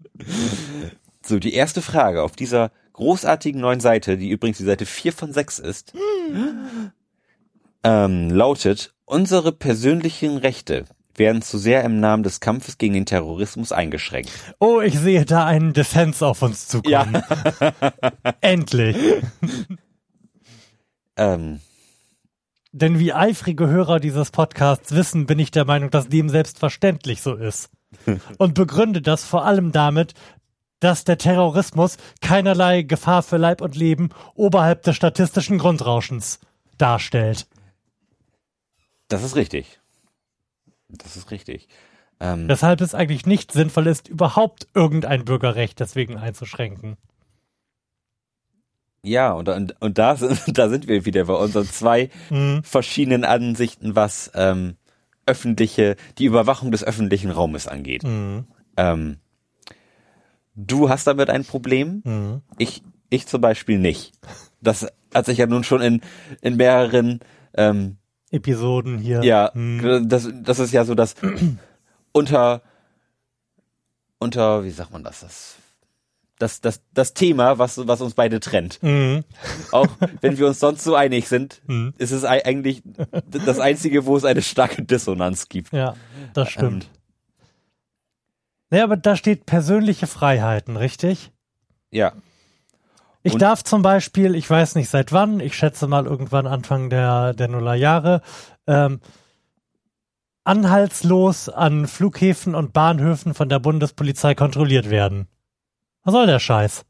*laughs* so, die erste Frage auf dieser großartigen neuen Seite, die übrigens die Seite 4 von 6 ist, ähm, lautet, unsere persönlichen Rechte werden zu sehr im Namen des Kampfes gegen den Terrorismus eingeschränkt. Oh, ich sehe da einen Defense auf uns zukommen. *laughs* Endlich. *laughs* Ähm, Denn wie eifrige Hörer dieses Podcasts wissen, bin ich der Meinung, dass dem selbstverständlich so ist. *laughs* Und begründe das vor allem damit, dass der Terrorismus keinerlei Gefahr für Leib und Leben oberhalb des statistischen Grundrauschens darstellt. das ist richtig. Das ist richtig. Ähm, Weshalb es eigentlich nicht sinnvoll ist, überhaupt irgendein Bürgerrecht deswegen einzuschränken. Ja, und, und, und da, sind, *laughs* da sind wir wieder bei unseren zwei Mhm. verschiedenen Ansichten, was ähm, öffentliche, die Überwachung des öffentlichen Raumes angeht. Mhm. Ähm, du hast damit ein Problem, Mhm. ich, ich zum Beispiel nicht. Das hat sich ja nun schon in, in mehreren, ähm, Episoden hier. ja, Mhm. das, das ist ja so das *clears throat* unter, unter, wie sagt man das, das, das, das, das Thema, was, was uns beide trennt. Mhm. *laughs* Auch wenn wir uns sonst so einig sind, Mhm. ist es ei- eigentlich das Einzige, wo es eine starke Dissonanz gibt. Ja, das stimmt. Naja, aber da steht persönliche Freiheiten, richtig? Ja. Ich Und- darf zum Beispiel, ich weiß nicht seit wann, ich schätze mal irgendwann Anfang der, der Nullerjahre, ähm, anhaltslos an Flughäfen und Bahnhöfen von der Bundespolizei kontrolliert werden. Was soll der Scheiß?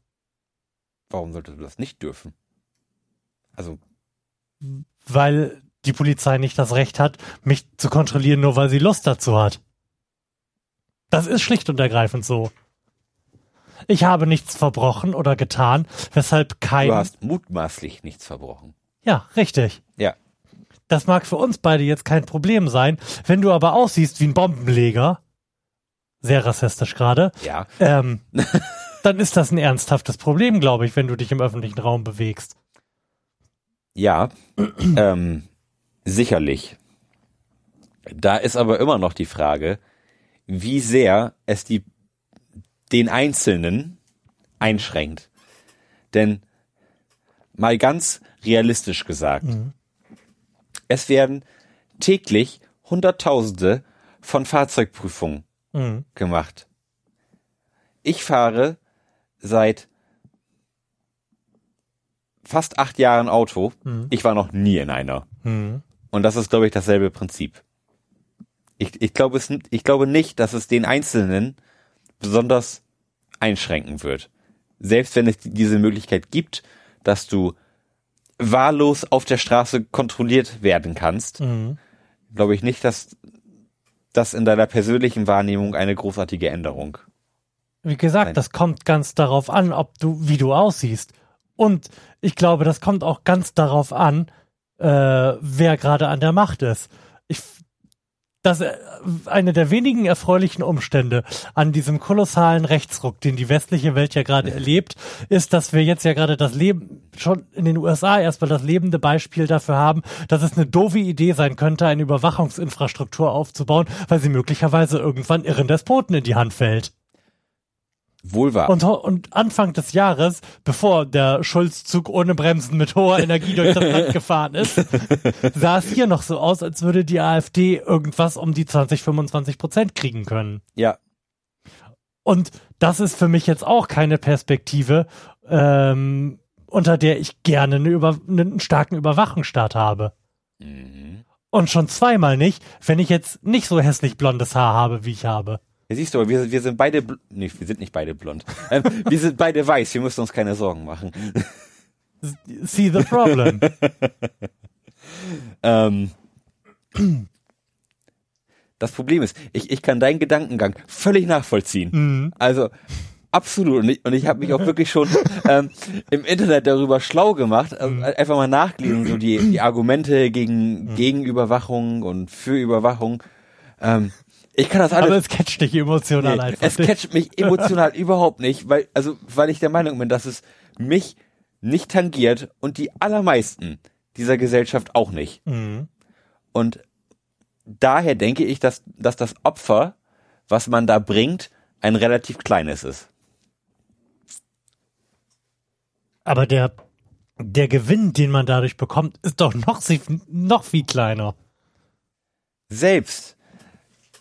Warum solltest du das nicht dürfen? Also, Weil die Polizei nicht das Recht hat, mich zu kontrollieren, nur weil sie Lust dazu hat. Das ist schlicht und ergreifend so. Ich habe nichts verbrochen oder getan, weshalb kein. du hast mutmaßlich nichts verbrochen. Ja, richtig. Ja. Das mag für uns beide jetzt kein Problem sein. Wenn du aber aussiehst wie ein Bombenleger, sehr rassistisch gerade, Ja. ähm, *laughs* dann ist das ein ernsthaftes Problem, glaube ich, wenn du dich im öffentlichen Raum bewegst. Ja. *clears throat* ähm, sicherlich. Da ist aber immer noch die Frage, wie sehr es die, den Einzelnen einschränkt. Denn mal ganz realistisch gesagt, es werden täglich Hunderttausende von Fahrzeugprüfungen Mhm. gemacht. Ich fahre seit fast acht Jahren Auto. Mhm. Ich war noch nie in einer. Mhm. Und das ist, glaube ich, dasselbe Prinzip. Ich, ich, glaube es, ich glaube nicht, dass es den Einzelnen besonders einschränken wird. Selbst wenn es diese Möglichkeit gibt, dass du wahllos auf der Straße kontrolliert werden kannst, Mhm. glaube ich nicht, dass das in deiner persönlichen Wahrnehmung eine großartige Änderung. Wie gesagt, Nein. das kommt ganz darauf an, ob du, wie du aussiehst. Und ich glaube, das kommt auch ganz darauf an, äh, wer gerade an der Macht ist. Ich, das äh, eine der wenigen erfreulichen Umstände an diesem kolossalen Rechtsruck, den die westliche Welt ja gerade erlebt, ist, dass wir jetzt ja gerade das Leben schon in den USA erstmal das lebende Beispiel dafür haben, dass es eine doofe Idee sein könnte, eine Überwachungsinfrastruktur aufzubauen, weil sie möglicherweise irgendwann irren Despoten in die Hand fällt. Wohl wahr. Und, und Anfang des Jahres, bevor der Schulzzug ohne Bremsen mit hoher Energie durch das Land *laughs* gefahren ist, sah es hier noch so aus, als würde die AfD irgendwas um die 20, 25 Prozent kriegen können. ja, Und das ist für mich jetzt auch keine Perspektive, ähm, unter der ich gerne eine Über einen starken Überwachungsstaat habe. Und schon zweimal nicht, wenn ich jetzt nicht so hässlich blondes Haar habe, wie ich habe. Ja, siehst du, aber wir, wir sind beide, bl- nee, wir sind nicht beide blond. Ähm, wir sind beide weiß, wir müssen uns keine Sorgen machen. See the problem. *laughs* Ähm, das Problem ist, ich, ich kann deinen Gedankengang völlig nachvollziehen. Mhm. Also absolut. Und ich, und ich habe mich auch wirklich schon ähm, im Internet darüber schlau gemacht, also Mhm. einfach mal nachgelesen, so die, die Argumente gegen, gegen Überwachung und für Überwachung. Ähm, ich kann das alles. Aber es catcht dich emotional Nee, einfach. es catcht mich emotional *laughs* überhaupt nicht, weil, also, weil ich der Meinung bin, dass es mich nicht tangiert und die allermeisten dieser Gesellschaft auch nicht. Mhm. Und daher denke ich, dass, dass das Opfer, was man da bringt, ein relativ kleines ist. Aber der, der Gewinn, den man dadurch bekommt, ist doch noch, noch viel kleiner. Selbst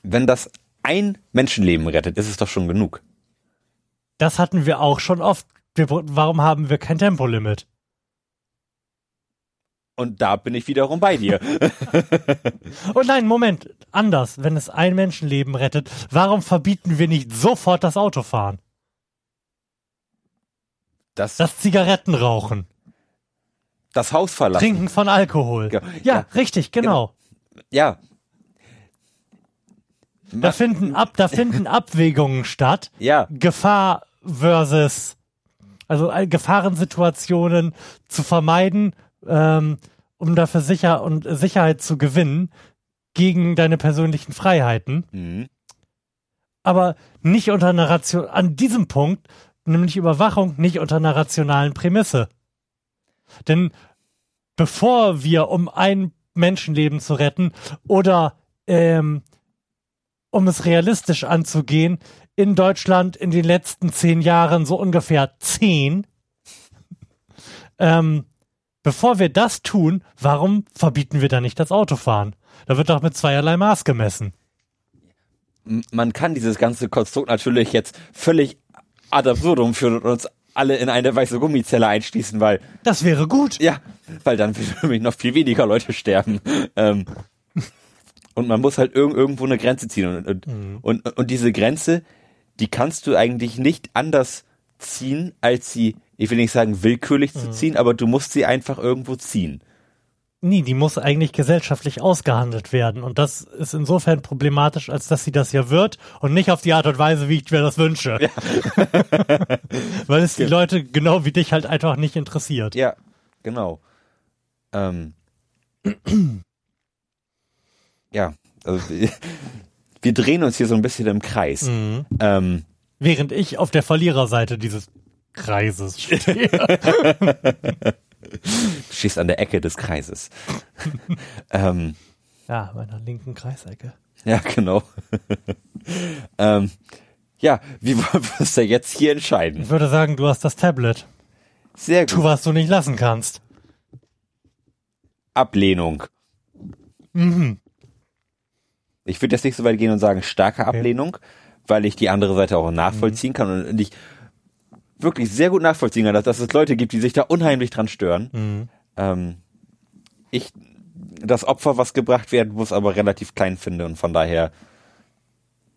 wenn das ein Menschenleben rettet, ist es doch schon genug. Das hatten wir auch schon oft. Wir, warum haben wir kein Tempolimit? Und da bin ich wiederum bei dir. *laughs* Oh nein, Moment, anders. Wenn es ein Menschenleben rettet, warum verbieten wir nicht sofort das Autofahren? Das, Das Zigarettenrauchen, das Haus verlassen. Trinken von Alkohol. Ja, Ja, ja, richtig, genau. Ja. Da finden ab, da finden *laughs* Abwägungen statt. Ja. Gefahr versus, also äh, Gefahrensituationen zu vermeiden, ähm, um dafür sicher und Sicherheit zu gewinnen gegen deine persönlichen Freiheiten, Mhm. aber nicht unter einer Ration, an diesem Punkt, nämlich Überwachung, nicht unter einer rationalen Prämisse. Denn bevor wir, um ein Menschenleben zu retten oder ähm, um es realistisch anzugehen, in Deutschland in den letzten zehn Jahren so ungefähr zehn. ähm, bevor wir das tun, warum verbieten wir dann nicht das Autofahren? Da wird doch mit zweierlei Maß gemessen. Man kann dieses ganze Konstrukt natürlich jetzt völlig ad absurdum führen und uns alle in eine weiße Gummizelle einschließen, weil, Das wäre gut. ja, weil dann *laughs* würden nämlich noch viel weniger Leute sterben. Ähm, und man muss halt irg irgendwo eine Grenze ziehen. Und, und, und, und diese Grenze, die kannst du eigentlich nicht anders ziehen, als sie, ich will nicht sagen willkürlich zu ziehen, aber du musst sie einfach irgendwo ziehen. Nee, die muss eigentlich gesellschaftlich ausgehandelt werden. Und das ist insofern problematisch, als dass sie das ja wird und nicht auf die Art und Weise, wie ich mir das wünsche. *laughs* Weil es die Leute genau wie dich halt einfach nicht interessiert. Ja, genau. Ähm, ja, also *laughs* wir, wir drehen uns hier so ein bisschen im Kreis. Mhm. Ähm, Während ich auf der Verliererseite dieses Kreises stehe. *laughs* du stehst an der Ecke des Kreises. *laughs* ähm, ja, meiner linken Kreisecke. ja, genau. ähm, ja, wie wollen wir es denn jetzt hier entscheiden? Ich würde sagen, du hast das Tablet. Sehr Tu, gut. was du nicht lassen kannst. Ablehnung. Mhm. Ich würde jetzt nicht so weit gehen und sagen starke Ablehnung, weil ich die andere Seite auch nachvollziehen Mhm. kann und ich wirklich sehr gut nachvollziehen kann, dass, dass es Leute gibt, die sich da unheimlich dran stören. Mhm. Ähm, ich das Opfer, was gebracht werden muss, aber relativ klein finde und von daher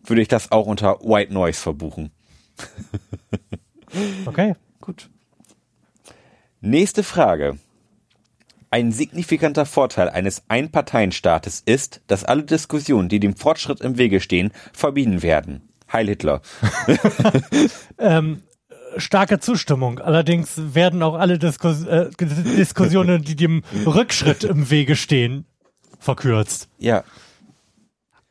würde ich das auch unter White Noise verbuchen. Okay. *laughs* Gut. Nächste Frage. Ein signifikanter Vorteil eines Einparteienstaates ist, dass alle Diskussionen, die dem Fortschritt im Wege stehen, verbieten werden. Heil Hitler. *laughs* *laughs* Ähm, starke Zustimmung. Allerdings werden auch alle Diskus äh, Diskussionen, die dem Rückschritt im Wege stehen, verkürzt. Ja,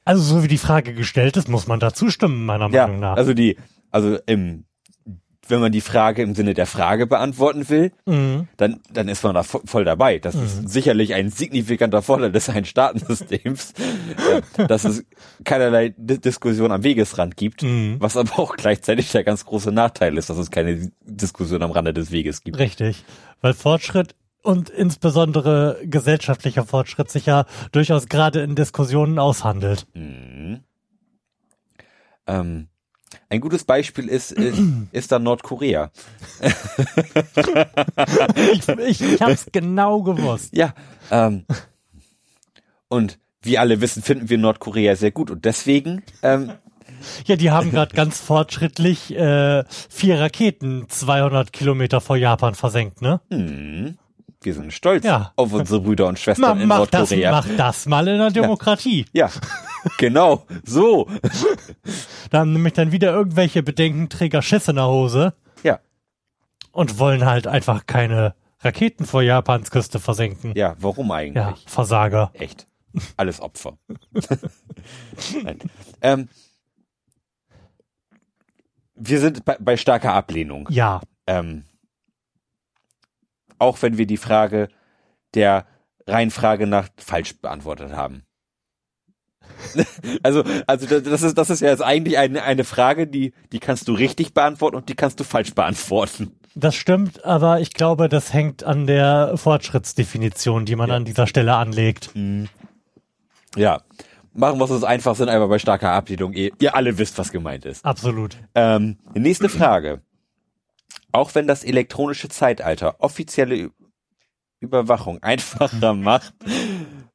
Also so wie die Frage gestellt ist, muss man da zustimmen, meiner ja. Meinung nach. Also die, also im, wenn man die Frage im Sinne der Frage beantworten will, Mhm. dann, dann ist man da vo- voll dabei. Das ist sicherlich ein signifikanter Vorteil des Ein-Staaten-Systems, äh, dass es keinerlei Di- Diskussion am Wegesrand gibt, Mhm. was aber auch gleichzeitig der ganz große Nachteil ist, dass es keine Diskussion am Rande des Weges gibt. Richtig. Weil Fortschritt und insbesondere gesellschaftlicher Fortschritt sich ja durchaus gerade in Diskussionen aushandelt. Ähm, ein gutes Beispiel ist, ist, *clears throat* ist dann Nordkorea. Ich, ich, ich hab's genau gewusst. Ja, ähm, und wie alle wissen, finden wir Nordkorea sehr gut und deswegen, ähm, Ja, die haben gerade ganz fortschrittlich äh, vier Raketen 200 Kilometer vor Japan versenkt, ne? Wir sind stolz Ja. auf unsere Brüder und Ma, Schwestern in mach, das, Nordkorea. mach das mal in der Demokratie. Ja, genau, so. Da haben nämlich dann wieder irgendwelche Bedenkenträger Schiss in der Hose Ja, und wollen halt einfach keine Raketen vor Japans Küste versenken. ja, warum eigentlich? Ja, Versager. Echt. Alles Opfer. *laughs* Nein. Ähm, wir sind bei, bei starker Ablehnung. Ja. Ähm, auch wenn wir die Frage der Reihenfrage nach falsch beantwortet haben. *laughs* also, also das- ist, das ist ja jetzt eigentlich eine, eine Frage, die, die kannst du richtig beantworten und die kannst du falsch beantworten. Das stimmt, aber ich glaube, das hängt an der Fortschrittsdefinition, die man Ja. an dieser Stelle anlegt. Ja. Machen wir es uns einfach, sind einfach bei starker Ablehnung. Ihr, ihr alle wisst, was gemeint ist. Absolut. Ähm, nächste Frage. Auch wenn das elektronische Zeitalter offizielle Überwachung *laughs* einfacher macht,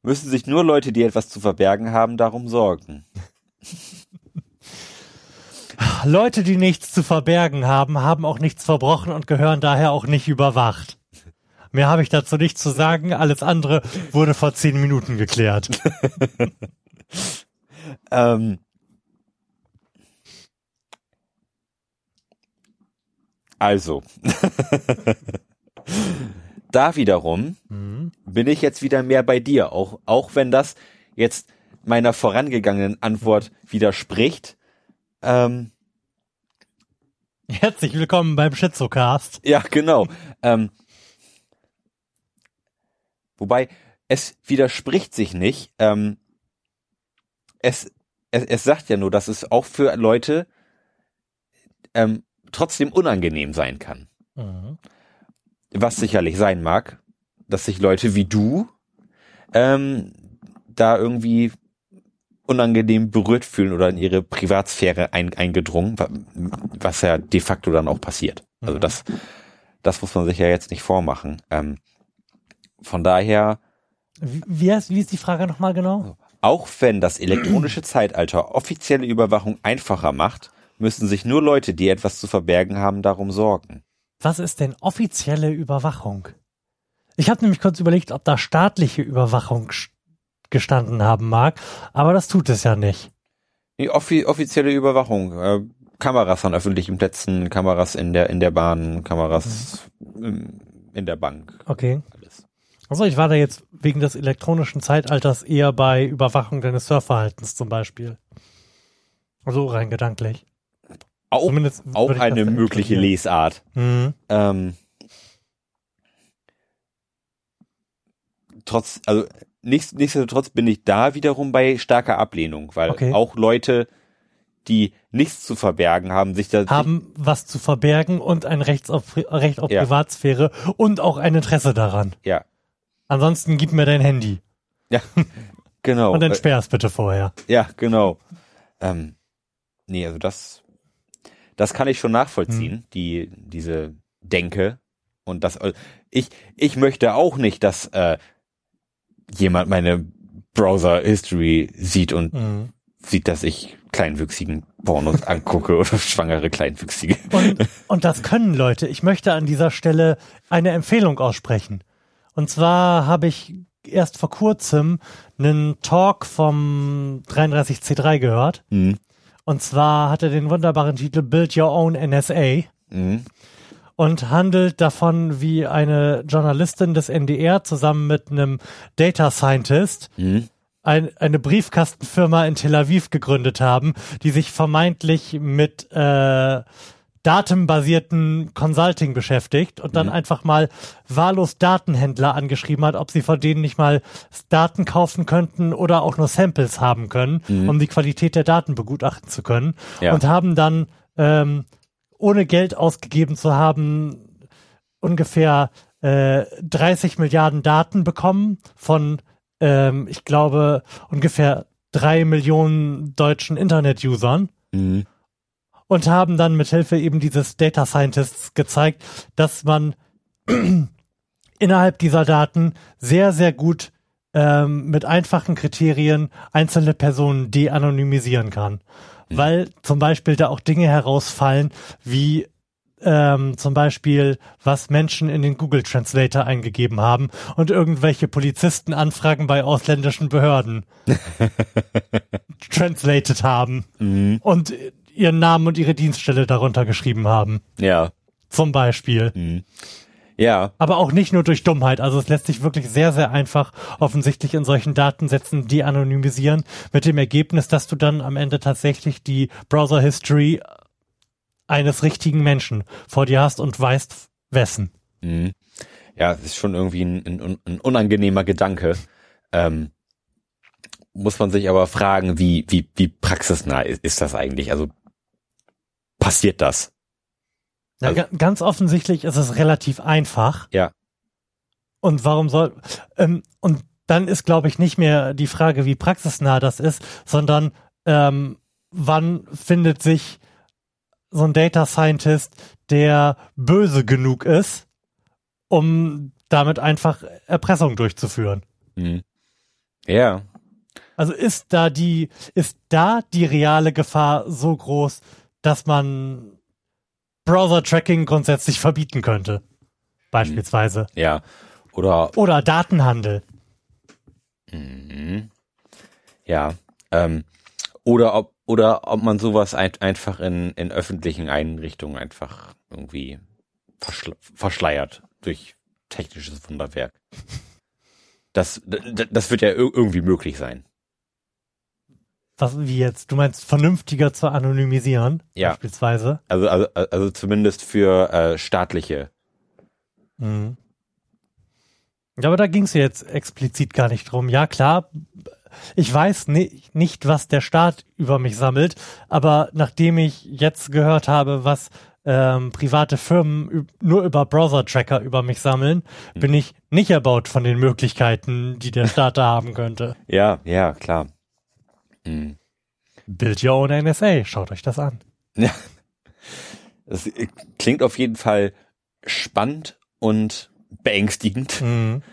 müssen sich nur Leute, die etwas zu verbergen haben, darum sorgen. *laughs* Leute, die nichts zu verbergen haben, haben auch nichts verbrochen und gehören daher auch nicht überwacht. Mehr habe ich dazu nicht zu sagen. Alles andere wurde vor zehn Minuten geklärt. *laughs* Ähm, also, *laughs* da wiederum bin ich jetzt wieder mehr bei dir, auch, auch wenn das jetzt meiner vorangegangenen Antwort widerspricht. Ähm, Herzlich willkommen beim Schizocast. Ja, genau. ähm, wobei, es widerspricht sich nicht. Ähm, es, es, es sagt ja nur, dass es auch für Leute ähm, trotzdem unangenehm sein kann. Was sicherlich sein mag, dass sich Leute wie du ähm, da irgendwie unangenehm berührt fühlen oder in ihre Privatsphäre ein, eingedrungen, wa- was ja de facto dann auch passiert. Also das, das muss man sich ja jetzt nicht vormachen. Ähm, von daher, Wie, wie, heißt, wie ist die Frage nochmal genau? auch wenn das elektronische Zeitalter offizielle Überwachung einfacher macht, müssen sich nur Leute, die etwas zu verbergen haben, darum sorgen. Was ist denn offizielle Überwachung? Ich habe nämlich kurz überlegt, ob da staatliche Überwachung gestanden haben mag, aber das tut es ja nicht. Die offi offizielle Überwachung, äh, Kameras an öffentlichen Plätzen, Kameras in der in der Bahn, Kameras ähm, in der Bank, Okay. alles. Also ich war da jetzt wegen des elektronischen Zeitalters eher bei Überwachung deines Surfverhaltens zum Beispiel. Also rein gedanklich. Auch, Zumindest auch eine mögliche. Lesart. Mhm. Ähm, trotz, also nichts, nichtsdestotrotz bin ich da wiederum bei starker Ablehnung, weil Okay. auch Leute, die nichts zu verbergen haben, sich da Haben was zu verbergen und ein Recht auf, Recht auf Ja. Privatsphäre und auch ein Interesse daran. ja, Ansonsten gib mir dein Handy ja, *laughs* genau, und äh, entsperr es bitte vorher. ja, genau. Ähm, nee, also das, das kann ich schon nachvollziehen, Hm. die diese Denke und das, äh, ich, ich möchte auch nicht, dass äh, jemand meine Browser-History sieht und Mhm. sieht, dass ich kleinwüchsigen Pornos *laughs* angucke oder schwangere Kleinwüchsige. Und, *laughs* und das können Leute. Ich möchte an dieser Stelle eine Empfehlung aussprechen. Und zwar habe ich erst vor kurzem einen Talk vom 33C3 gehört. Mhm. Und zwar hat er den wunderbaren Titel Build Your Own NSA Mhm. und handelt davon, wie eine Journalistin des NDR zusammen mit einem Data Scientist Mhm. ein, eine Briefkastenfirma in Tel Aviv gegründet haben, die sich vermeintlich mit äh, datenbasierten Consulting beschäftigt und dann einfach mal wahllos Datenhändler angeschrieben hat, ob sie von denen nicht mal Daten kaufen könnten oder auch nur Samples haben können, um die Qualität der Daten begutachten zu können. Ja. Und haben dann, ähm, ohne Geld ausgegeben zu haben, ungefähr äh, 30 Milliarden Daten bekommen von, ähm, ich glaube, ungefähr drei Millionen deutschen Internet-Usern Mhm. Und haben dann mit Hilfe eben dieses Data Scientists gezeigt, dass man *clears throat* innerhalb dieser Daten sehr, sehr gut ähm, mit einfachen Kriterien einzelne Personen de-anonymisieren kann. Weil zum Beispiel da auch Dinge herausfallen, wie ähm, zum Beispiel, was Menschen in den Google Translator eingegeben haben und irgendwelche Polizisten Anfragen bei ausländischen Behörden *laughs* translated haben Mhm. und ihren Namen und ihre Dienststelle darunter geschrieben haben. Ja. Zum Beispiel. Mhm. Ja. Aber auch nicht nur durch Dummheit. Also es lässt sich wirklich sehr, sehr einfach offensichtlich in solchen Datensätzen de-anonymisieren mit dem Ergebnis, dass du dann am Ende tatsächlich die Browser History eines richtigen Menschen vor dir hast und weißt, wessen. Mhm. Ja, es ist schon irgendwie ein, ein, ein unangenehmer Gedanke. Ähm, muss man sich aber fragen, wie, wie, wie praxisnah ist, ist das eigentlich? Also passiert das? Ja, Also- ga- ganz offensichtlich ist es relativ einfach. Ja. Und warum soll, ähm, und dann ist, glaube ich, nicht mehr die Frage, wie praxisnah das ist, sondern ähm, wann findet sich so ein Data Scientist, der böse genug ist, um damit einfach Erpressung durchzuführen. Mhm. Ja. Also ist da die, ist da die reale Gefahr so groß, dass man Browser-Tracking grundsätzlich verbieten könnte? Beispielsweise. Ja. Oder Oder Datenhandel. Mhm. Ja. Ähm, oder ob oder ob man sowas ein, einfach in, in öffentlichen Einrichtungen einfach irgendwie verschle verschleiert durch technisches Wunderwerk. Das, d- das wird ja ir- irgendwie möglich sein. Was, wie jetzt? Du meinst vernünftiger zu anonymisieren? Ja. Beispielsweise? Also, also, also zumindest für äh, staatliche. Mhm. Ja, aber da ging es jetzt explizit gar nicht drum. Ja, klar, ich weiß ni nicht, was der Staat über mich sammelt, aber nachdem ich jetzt gehört habe, was ähm, private Firmen nur über Browser-Tracker über mich sammeln, bin ich nicht erbaut von den Möglichkeiten, die der Staat da haben könnte. Ja, ja, klar. Mhm. Build your own NSA, schaut euch das an. Ja. Das klingt auf jeden Fall spannend und beängstigend. Mhm.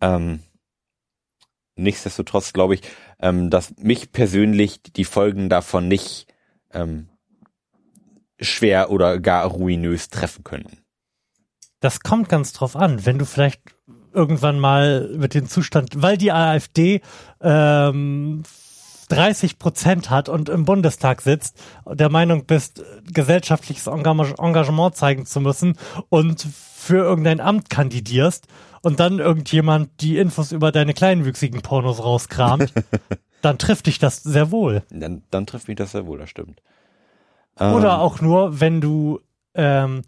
Ähm, nichtsdestotrotz glaube ich, ähm, dass mich persönlich die Folgen davon nicht ähm, schwer oder gar ruinös treffen könnten. Das kommt ganz drauf an, wenn du vielleicht irgendwann mal mit dem Zustand, weil die AfD ähm, 30 Prozent hat und im Bundestag sitzt, der Meinung bist, gesellschaftliches Engage- Engagement zeigen zu müssen und für irgendein Amt kandidierst und dann irgendjemand die Infos über deine kleinwüchsigen Pornos rauskramt, *laughs* dann trifft dich das sehr wohl. Dann, dann trifft mich das sehr wohl, das stimmt. Oder Ähm, auch nur, wenn du, ähm,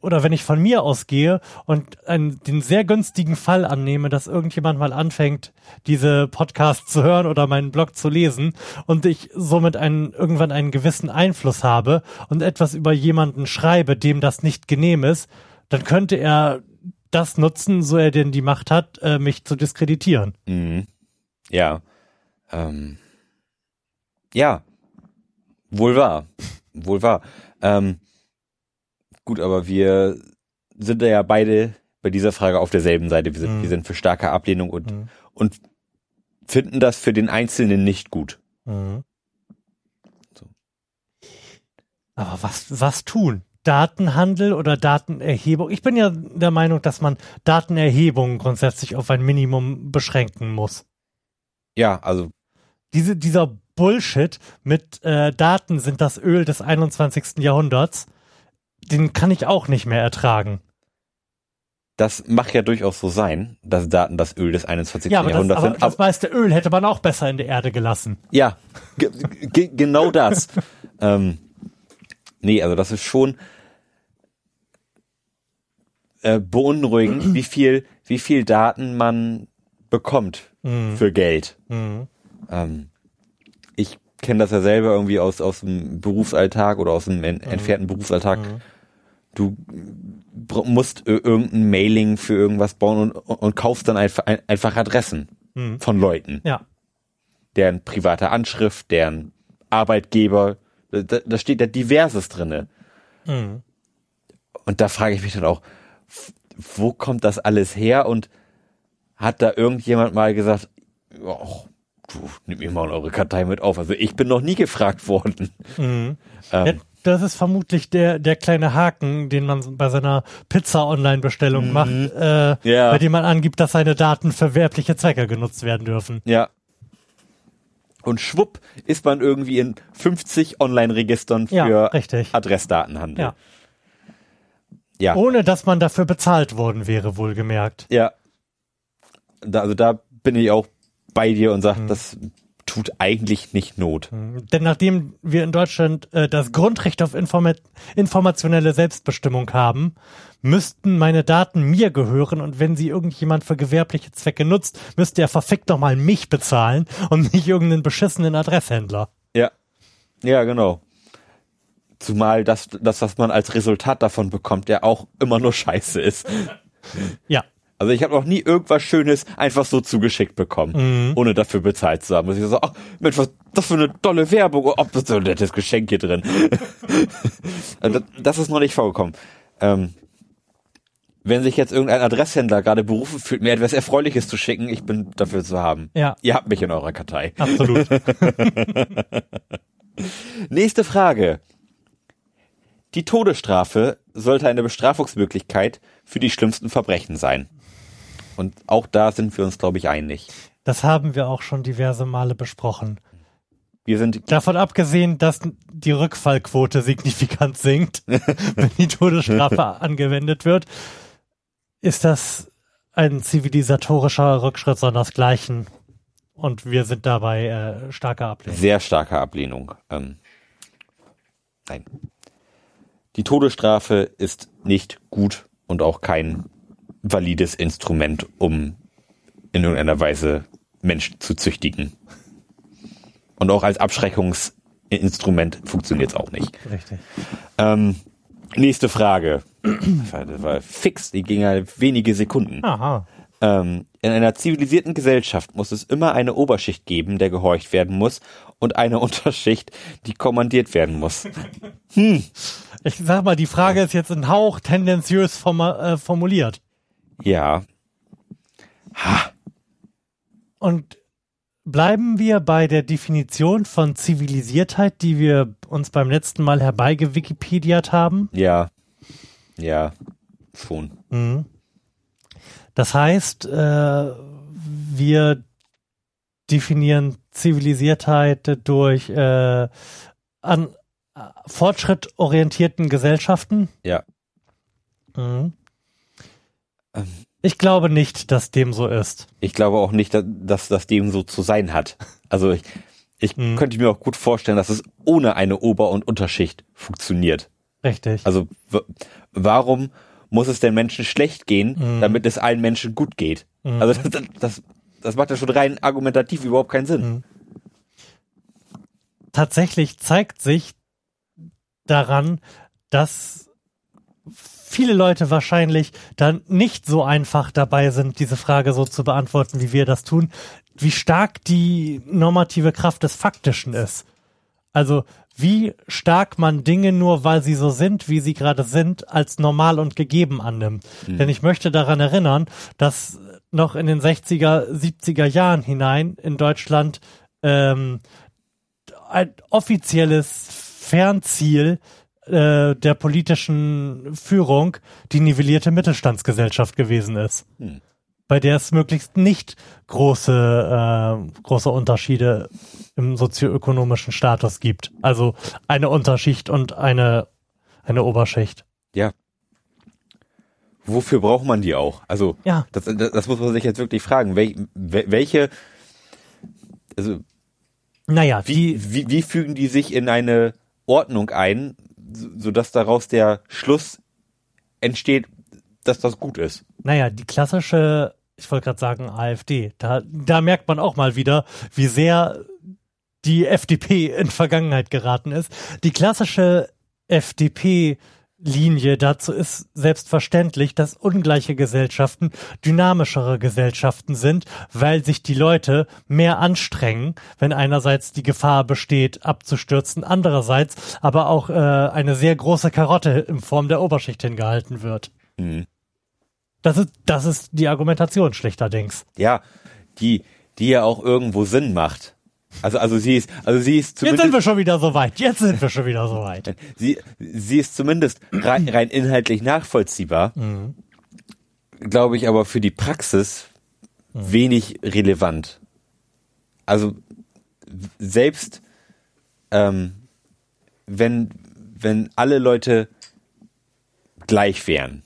oder wenn ich von mir ausgehe und einen, den sehr günstigen Fall annehme, dass irgendjemand mal anfängt, diese Podcasts zu hören oder meinen Blog zu lesen und ich somit einen, irgendwann einen gewissen Einfluss habe und etwas über jemanden schreibe, dem das nicht genehm ist, dann könnte er das nutzen, so er denn die Macht hat, äh, mich zu diskreditieren. Mhm. Ja. Ähm, ja. Wohl wahr. Wohl wahr. Ähm, gut, aber wir sind da ja beide bei dieser Frage auf derselben Seite. Wir sind, Mhm. wir sind für starke Ablehnung und, Mhm. und finden das für den Einzelnen nicht gut. Mhm. So. Aber was, was tun? Datenhandel oder Datenerhebung. Ich bin ja der Meinung, dass man Datenerhebung grundsätzlich auf ein Minimum beschränken muss. Ja, also Diese, dieser Bullshit mit äh, Daten sind das Öl des 21. Jahrhunderts, den kann ich auch nicht mehr ertragen. das mag ja durchaus so sein, dass Daten das Öl des 21. Ja, aber, das, Jahrhunderts aber sind. das meiste Öl hätte man auch besser in der Erde gelassen. Ja, ge ge genau das. *laughs* ähm, nee, also das ist schon äh, beunruhigend, wie viel, wie viel Daten man bekommt für Geld. Ähm, ich kenne das ja selber irgendwie aus, aus dem Berufsalltag oder aus dem en entfernten Berufsalltag. Du musst ir- irgendein Mailing für irgendwas bauen und, und, und kaufst dann einfach, ein, einfach Adressen von Leuten Ja. deren private Anschrift, deren Arbeitgeber, da, da steht ja diverses drinne. Und da frage ich mich dann auch, wo kommt das alles her und hat da irgendjemand mal gesagt, ach, du, nimm mir mal eure Kartei mit auf. Also ich bin noch nie gefragt worden. Ähm, Ja, das ist vermutlich der, der kleine Haken, den man bei seiner Pizza-Online-Bestellung macht, äh, Ja. bei dem man angibt, dass seine Daten für werbliche Zwecke genutzt werden dürfen. ja. Und schwupp ist man irgendwie in 50 Online-Registern für Ja. Adressdatenhandel. Ja. Ja. Ohne dass man dafür bezahlt worden wäre, wohlgemerkt. Ja. Da, also da bin ich auch bei dir und Mhm. sage, das tut eigentlich nicht Not. Denn nachdem wir in Deutschland äh, das Grundrecht auf Informa informationelle Selbstbestimmung haben, müssten meine Daten mir gehören und wenn sie irgendjemand für gewerbliche Zwecke nutzt, müsste er verfickt nochmal mich bezahlen und nicht irgendeinen beschissenen Adresshändler. Ja. Ja, genau. Zumal das, das, was man als Resultat davon bekommt, ja auch immer nur scheiße ist. Ja. Also ich habe noch nie irgendwas Schönes einfach so zugeschickt bekommen, Mhm. ohne dafür bezahlt zu haben. Muss ich so, ach Mensch, was das für eine tolle Werbung, oh, das ist so ein nettes Geschenk hier drin. *laughs* Also das, das ist noch nicht vorgekommen. Ähm, wenn sich jetzt irgendein Adresshändler gerade berufen fühlt, mir etwas Erfreuliches zu schicken, ich bin dafür zu haben. Ja. Ihr habt mich in eurer Kartei. Absolut. *laughs* Nächste Frage. Die Todesstrafe sollte eine Bestrafungsmöglichkeit für die schlimmsten Verbrechen sein. Und auch da sind wir uns, glaube ich, einig. Das haben wir auch schon diverse Male besprochen. Wir sind, Davon abgesehen, dass die Rückfallquote signifikant sinkt, *laughs* wenn die Todesstrafe angewendet wird, ist das ein zivilisatorischer Rückschritt sondersgleichen. Und wir sind dabei äh, starker Ablehnung. sehr starke Ablehnung. Ähm, nein. Die Todesstrafe ist nicht gut und auch kein valides Instrument, um in irgendeiner Weise Menschen zu züchtigen. Und auch als Abschreckungsinstrument funktioniert es auch nicht. Richtig. Ähm, nächste Frage. Das war, fix, die ging ja wenige Sekunden. Aha. Ähm, in einer zivilisierten Gesellschaft muss es immer eine Oberschicht geben, der gehorcht werden muss, und eine *laughs* Unterschicht, die kommandiert werden muss. Ich sag mal, die Frage ist jetzt ein Hauch tendenziös äh, formuliert. Ja, Und bleiben wir bei der Definition von Zivilisiertheit, die wir uns beim letzten Mal herbeigewikipediert haben. ja, ja, schon. Das heißt, äh, wir definieren Zivilisiertheit durch äh, an äh, fortschrittorientierten Gesellschaften. Ja. Mhm. Ich glaube nicht, dass dem so ist. Ich glaube auch nicht, dass, das dem so zu sein hat. Also ich, ich könnte mir auch gut vorstellen, dass es ohne eine Ober- und Unterschicht funktioniert. Richtig. Also warum muss es den Menschen schlecht gehen, damit es allen Menschen gut geht? Also das, das, das macht ja schon rein argumentativ überhaupt keinen Sinn. tatsächlich zeigt sich daran, dass viele Leute wahrscheinlich dann nicht so einfach dabei sind, diese Frage so zu beantworten, wie wir das tun, wie stark die normative Kraft des Faktischen ist. Also wie stark man Dinge nur, weil sie so sind, wie sie gerade sind, als normal und gegeben annimmt. Denn ich möchte daran erinnern, dass noch in den 60er, 70er Jahren hinein in Deutschland ähm, ein offizielles Fernziel äh, der politischen Führung die nivellierte Mittelstandsgesellschaft gewesen ist. Hm. Bei der es möglichst nicht große, äh, große Unterschiede im sozioökonomischen Status gibt. Also eine Unterschicht und eine, eine Oberschicht. Ja. Wofür braucht man die auch? Also, Ja. das, das, das muss man sich jetzt wirklich fragen. Wel, wel- welche, also, Naja, wie, die, wie, wie fügen die sich in eine Ordnung ein, sodass daraus der Schluss entsteht, dass das gut ist? Naja, die klassische, ich wollte gerade sagen AfD, da, da merkt man auch mal wieder, wie sehr die FDP in Vergangenheit geraten ist. Die klassische FDP-Linie dazu ist selbstverständlich, dass ungleiche Gesellschaften dynamischere Gesellschaften sind, weil sich die Leute mehr anstrengen, wenn einerseits die Gefahr besteht, abzustürzen, andererseits aber auch äh, eine sehr große Karotte in Form der Oberschicht hingehalten wird. Mhm. Das ist, das ist die Argumentation schlechterdings. Ja, die, die ja auch irgendwo Sinn macht. Also, also sie ist, also sie ist Jetzt sind zumindest, wir schon wieder so weit. Jetzt sind wir schon wieder so weit. *laughs* sie, sie ist zumindest rein, rein inhaltlich nachvollziehbar. Glaube ich aber für die Praxis wenig relevant. Also selbst ähm, wenn wenn alle Leute gleich wären.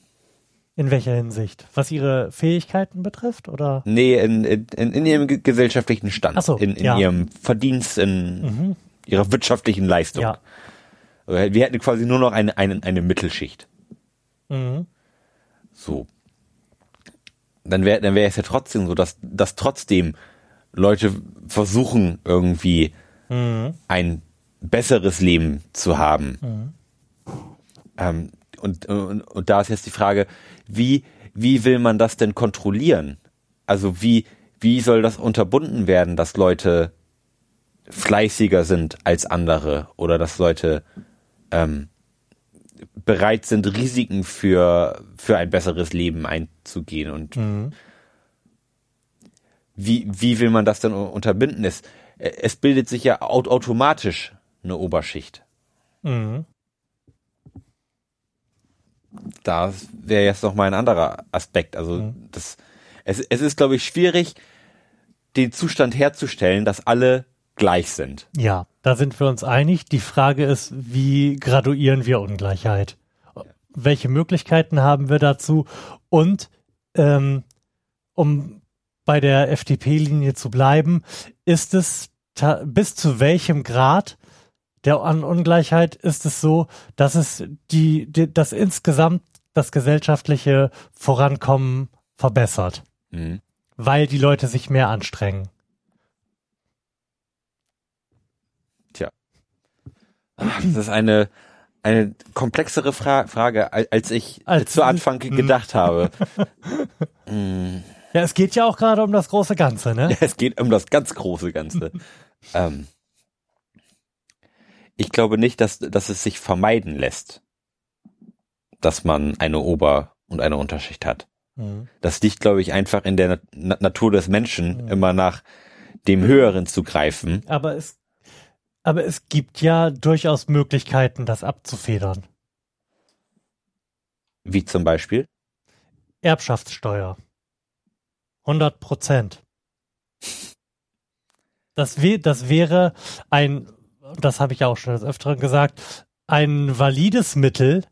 In welcher Hinsicht? Was ihre Fähigkeiten betrifft, oder? Nee, in, in, in ihrem ge- gesellschaftlichen Stand, Ach so, in, in ja. Mhm. ihrem Verdienst, in ihrer wirtschaftlichen Leistung. Ja. Wir hätten quasi nur noch eine, eine, eine Mittelschicht. Mhm. So. Dann wäre dann wäre es ja trotzdem so, dass, dass trotzdem Leute versuchen, irgendwie Mhm. ein besseres Leben zu haben. Ähm, und, und, und da ist jetzt die Frage, wie, wie will man das denn kontrollieren? Also wie, wie soll das unterbunden werden, dass Leute fleißiger sind als andere oder dass Leute ähm, bereit sind, Risiken für, für ein besseres Leben einzugehen und wie, wie will man das denn unterbinden? Es, es bildet sich ja au- automatisch eine Oberschicht. Mhm. Da wäre jetzt noch mal ein anderer Aspekt. Also das, es, es ist, glaube ich, schwierig, den Zustand herzustellen, dass alle gleich sind. Ja, da sind wir uns einig. Die Frage ist, wie graduieren wir Ungleichheit? Welche Möglichkeiten haben wir dazu? Und ähm, um bei der FDP-Linie zu bleiben, ist es bis zu welchem Grad der an Ungleichheit ist es so, dass es die, die das insgesamt das gesellschaftliche Vorankommen verbessert, Mhm. weil die Leute sich mehr anstrengen. Das ist eine, eine komplexere Fra Frage, al- als ich Als- zu Anfang Mhm. gedacht habe. *laughs* Ja, es geht ja auch gerade um das große Ganze, ne? Es geht um das ganz große Ganze. *laughs* ähm, ich glaube nicht, dass, dass es sich vermeiden lässt, dass man eine Ober- und eine Unterschicht hat. Mhm. Das liegt, glaube ich, einfach in der Na Natur des Menschen, immer nach dem Höheren zu greifen. Aber es, aber es gibt ja durchaus Möglichkeiten, das abzufedern. Wie zum Beispiel. Erbschaftssteuer. 100 Prozent. Das, wär, das wäre ein, das habe ich ja auch schon des Öfteren gesagt, ein valides Mittel,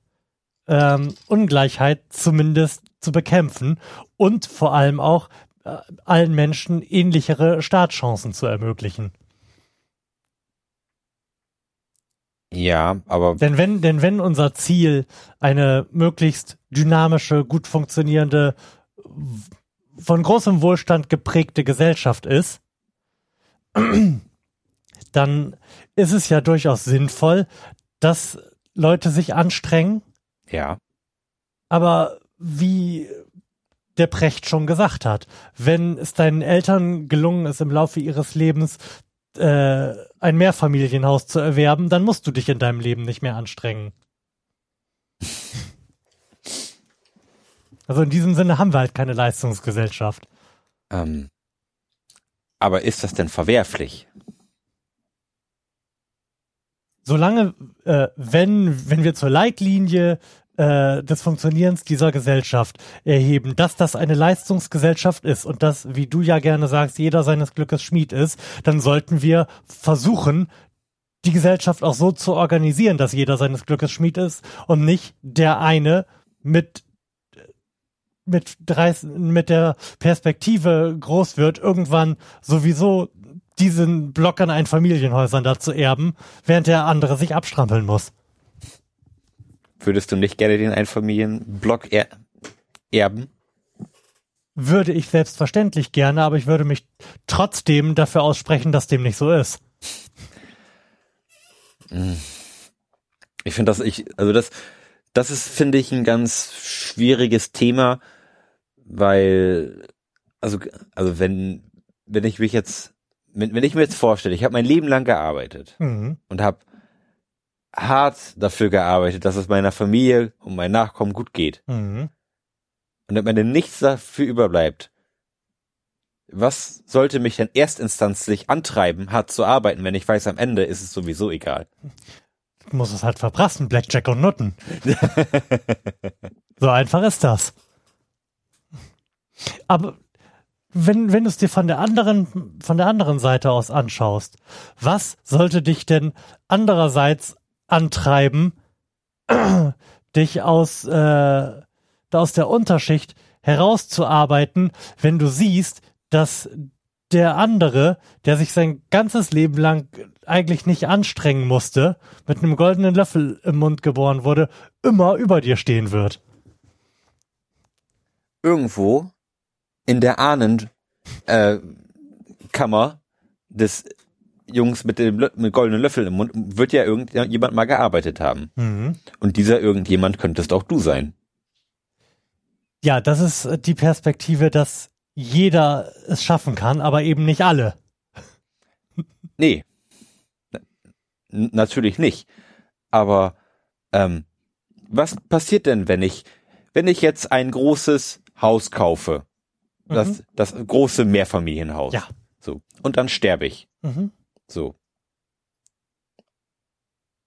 ähm, Ungleichheit zumindest zu bekämpfen und vor allem auch äh, allen Menschen ähnlichere Startchancen zu ermöglichen. Ja, aber Denn wenn, denn wenn unser Ziel eine möglichst dynamische, gut funktionierende, von großem Wohlstand geprägte Gesellschaft ist, *clears throat* dann ist es ja durchaus sinnvoll, dass Leute sich anstrengen, ja, aber wie der Precht schon gesagt hat, wenn es deinen Eltern gelungen ist, im Laufe ihres Lebens äh, ein Mehrfamilienhaus zu erwerben, dann musst du dich in deinem Leben nicht mehr anstrengen. Also in diesem Sinne haben wir halt keine Leistungsgesellschaft. ähm, aber ist das denn verwerflich? Solange, äh, wenn, wenn wir zur Leitlinie äh, des Funktionierens dieser Gesellschaft erheben, dass das eine Leistungsgesellschaft ist und dass, wie du ja gerne sagst, jeder seines Glückes Schmied ist, dann sollten wir versuchen, die Gesellschaft auch so zu organisieren, dass jeder seines Glückes Schmied ist und nicht der eine mit mit, 30, mit der Perspektive groß wird, irgendwann sowieso diesen Block an Einfamilienhäusern da zu erben, während der andere sich abstrampeln muss. Würdest du nicht gerne den Einfamilienblock er erben? Würde ich selbstverständlich gerne, aber ich würde mich trotzdem dafür aussprechen, dass dem nicht so ist. Ich finde das, ich, also das, das ist, finde ich, ein ganz schwieriges Thema, weil, also, also wenn, wenn ich mich jetzt, wenn, wenn ich mir jetzt vorstelle, ich habe mein Leben lang gearbeitet Mhm. und habe hart dafür gearbeitet, dass es meiner Familie und meinen Nachkommen gut geht Mhm. und am Ende nichts dafür überbleibt, was sollte mich denn erstinstanzlich antreiben, hart zu arbeiten, wenn ich weiß, am Ende ist es sowieso egal? Du musst es halt verprassen, Blackjack und Nutten. *laughs* so einfach ist das. Aber wenn, wenn du es dir von der anderen, von der anderen Seite aus anschaust, was sollte dich denn andererseits antreiben, *clears throat* dich aus, äh, aus der Unterschicht herauszuarbeiten, wenn du siehst, dass der andere, der sich sein ganzes Leben lang eigentlich nicht anstrengen musste, mit einem goldenen Löffel im Mund geboren wurde, immer über dir stehen wird. Irgendwo in der Ahnen äh, Kammer des Jungs mit dem Lö mit goldenen Löffel im Mund wird ja irgendjemand mal gearbeitet haben. Mhm. Und dieser irgendjemand könntest auch du sein. Ja, das ist die Perspektive, dass jeder es schaffen kann, aber eben nicht alle. Nee. N natürlich nicht. Aber ähm, was passiert denn, wenn ich, wenn ich jetzt ein großes Haus kaufe? Das, das große Mehrfamilienhaus. Ja. So. Und dann sterbe ich. Mhm. So.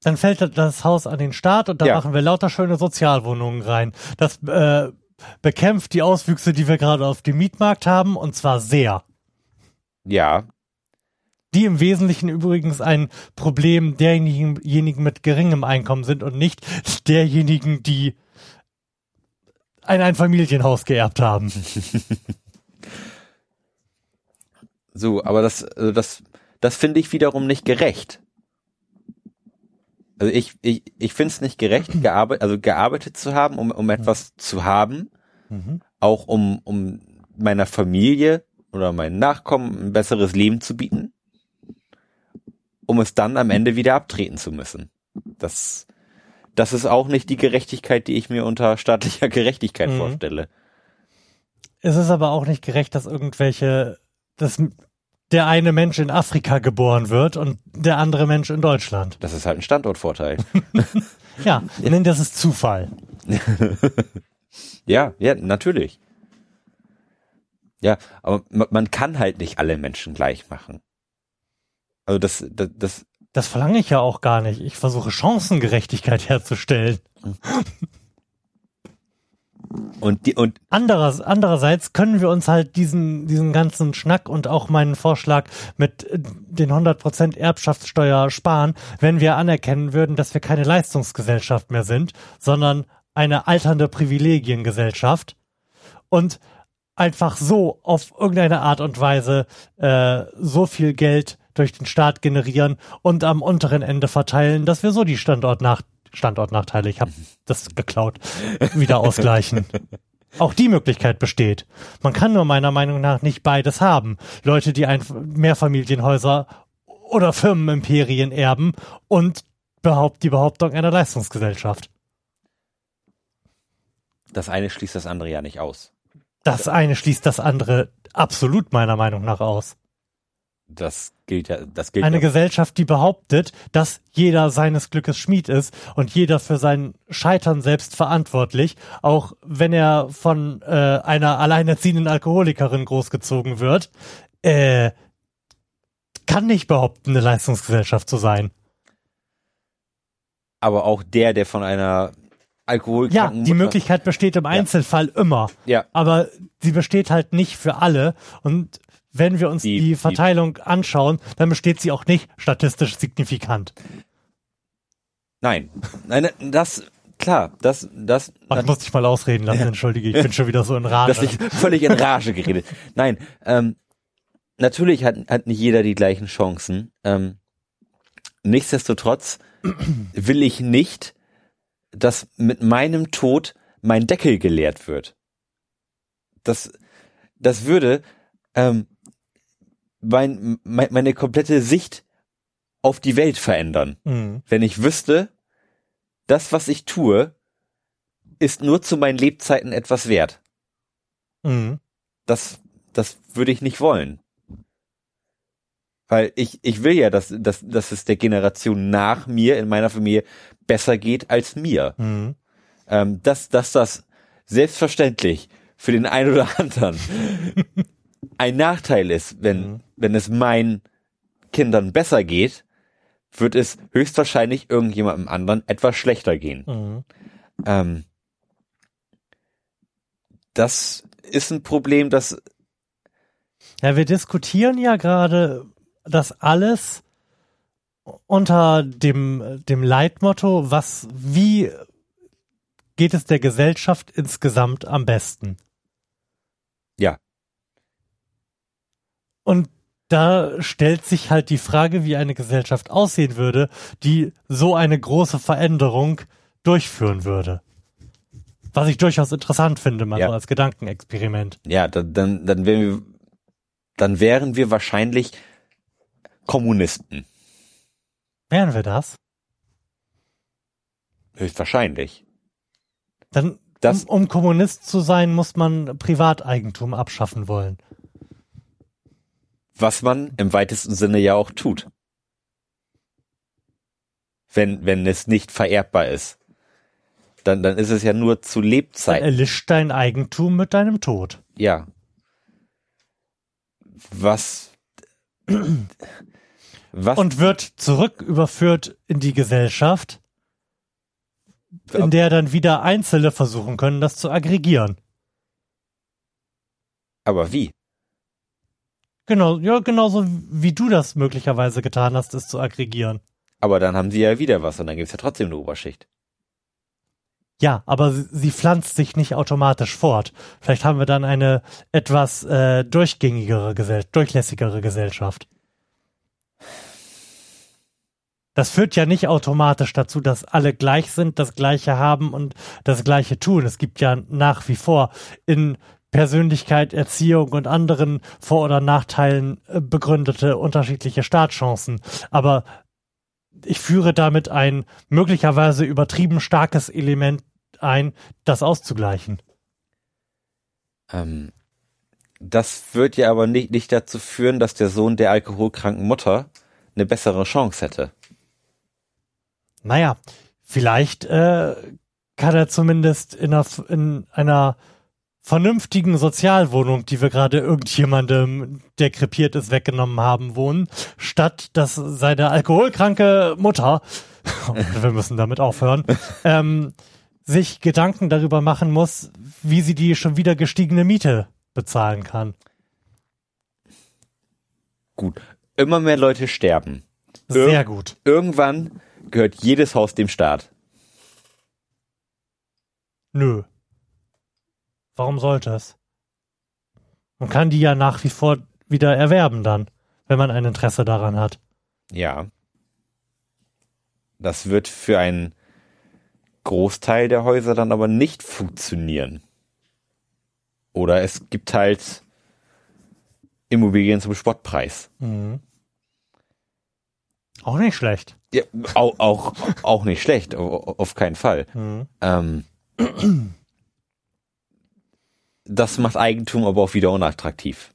Dann fällt das Haus an den Staat und da Ja. machen wir lauter schöne Sozialwohnungen rein. Das äh, bekämpft die Auswüchse, die wir gerade auf dem Mietmarkt haben, und zwar sehr. Ja. Die im Wesentlichen übrigens ein Problem derjenigen mit geringem Einkommen sind und nicht derjenigen, die ein Einfamilienhaus geerbt haben. *laughs* So, aber das, also das, das finde ich wiederum nicht gerecht. Also ich, ich, ich finde es nicht gerecht, gearbeitet, also gearbeitet zu haben, um, um etwas zu haben, Mhm. auch um, um meiner Familie oder meinen Nachkommen ein besseres Leben zu bieten, um es dann am Ende wieder abtreten zu müssen. Das, das ist auch nicht die Gerechtigkeit, die ich mir unter staatlicher *laughs* Gerechtigkeit Mhm. vorstelle. Es ist aber auch nicht gerecht, dass irgendwelche, dass der eine Mensch in Afrika geboren wird und der andere Mensch in Deutschland. Das ist halt ein Standortvorteil. *laughs* Ja, nenn das ist Zufall. *laughs* Ja, ja, natürlich. Ja, aber ma- man kann halt nicht alle Menschen gleich machen. Also das, das, das Das verlange ich ja auch gar nicht. Ich versuche Chancengerechtigkeit herzustellen. *laughs* und die und Anderer, andererseits können wir uns halt diesen, diesen ganzen Schnack und auch meinen Vorschlag mit äh, den 100% Erbschaftssteuer sparen, wenn wir anerkennen würden, dass wir keine Leistungsgesellschaft mehr sind, sondern eine alternde Privilegiengesellschaft und einfach so auf irgendeine Art und Weise äh, so viel Geld durch den Staat generieren und am unteren Ende verteilen, dass wir so die Standortnach Standortnachteile, ich habe das geklaut, wieder ausgleichen. *laughs* Auch die Möglichkeit besteht. Man kann nur meiner Meinung nach nicht beides haben. Leute, die ein Mehrfamilienhäuser oder Firmenimperien erben und behaupt die Behauptung einer Leistungsgesellschaft. das eine schließt das andere ja nicht aus. Das eine schließt das andere absolut meiner Meinung nach aus. Das gilt ja, das gilt Eine ja. Gesellschaft, die behauptet, dass jeder seines Glückes Schmied ist und jeder für sein Scheitern selbst verantwortlich, auch wenn er von äh, einer alleinerziehenden Alkoholikerin großgezogen wird, äh, kann nicht behaupten, eine Leistungsgesellschaft zu sein. aber auch der, der von einer Ja, die Möglichkeit besteht im Einzelfall immer. Ja. Aber sie besteht halt nicht für alle. Und wenn wir uns Die- die, die- Verteilung anschauen, dann besteht sie auch nicht statistisch signifikant. Nein, nein, das klar, das das Ach, ich muss dich mal ausreden lassen, entschuldige, ich bin schon wieder so in Rage. *laughs* dass ich völlig in Rage geredet. Nein, ähm, natürlich hat, hat nicht jeder die gleichen Chancen. Ähm, nichtsdestotrotz will ich nicht, dass mit meinem Tod mein Deckel geleert wird. Das, das würde ähm, mein, mein, meine komplette Sicht auf die Welt verändern Mhm. wenn ich wüsste, das, was ich tue, ist nur zu meinen Lebzeiten etwas wert. Mhm. Das, das würde ich nicht wollen. Weil ich, ich will ja, dass, dass, dass es der Generation nach mir in meiner Familie besser geht als mir. Mhm. Ähm, dass, dass das selbstverständlich für den einen oder anderen *laughs* ein Nachteil ist, wenn, wenn es meinen Kindern besser geht, wird es höchstwahrscheinlich irgendjemandem anderen etwas schlechter gehen. Mhm. Ähm, das ist ein Problem, das Ja, wir diskutieren ja gerade das alles unter dem, dem Leitmotto, was, wie geht es der Gesellschaft insgesamt am besten? Ja. Und da stellt sich halt die Frage, wie eine Gesellschaft aussehen würde, die so eine große Veränderung durchführen würde. Was ich durchaus interessant finde, mal Ja. so als Gedankenexperiment. ja, dann, dann, dann wären wir, dann wären wir wahrscheinlich Kommunisten. Wären wir das? Höchstwahrscheinlich. Dann, Das- um, um Kommunist zu sein, muss man Privateigentum abschaffen wollen. Was man im weitesten Sinne ja auch tut. Wenn, wenn es nicht vererbbar ist. Dann, dann ist es ja nur zu Dann Lebzeiten. erlischt dein Eigentum mit deinem Tod. Ja. Was, was, Und wird zurück überführt in die Gesellschaft, in der dann wieder Einzelne versuchen können, das zu aggregieren. aber wie? Genau, ja, genauso wie du das möglicherweise getan hast, es zu aggregieren. Aber dann haben sie ja wieder was und dann gibt's ja trotzdem eine Oberschicht. Ja, aber sie, sie pflanzt sich nicht automatisch fort. Vielleicht haben wir dann eine etwas äh, durchgängigere, Gesell durchlässigere Gesellschaft. Das führt ja nicht automatisch dazu, dass alle gleich sind, das Gleiche haben und das Gleiche tun. Es gibt ja nach wie vor in Persönlichkeit, Erziehung und anderen Vor- oder Nachteilen äh, begründete unterschiedliche Startchancen. Aber ich führe damit ein möglicherweise übertrieben starkes Element ein, das auszugleichen. Ähm, das wird ja aber nicht, nicht dazu führen, dass der Sohn der alkoholkranken Mutter eine bessere Chance hätte. Naja, vielleicht äh, kann er zumindest in einer, in einer vernünftigen Sozialwohnung, die wir gerade irgendjemandem, der krepiert ist, weggenommen haben, wohnen, statt dass seine alkoholkranke Mutter, *laughs* wir müssen damit aufhören, ähm, sich Gedanken darüber machen muss, wie sie die schon wieder gestiegene Miete bezahlen kann. Gut. Immer mehr Leute sterben. Sehr gut. Irgendwann gehört jedes Haus dem Staat. Nö. Warum sollte es? Man kann die ja nach wie vor wieder erwerben dann, wenn man ein Interesse daran hat. Ja. Das wird für einen Großteil der Häuser dann aber nicht funktionieren. Oder es gibt halt Immobilien zum Spottpreis. Mhm. Auch nicht schlecht. Ja, auch, auch, auch nicht schlecht, au- auf keinen Fall. Mhm. Ähm, das macht Eigentum aber auch wieder unattraktiv.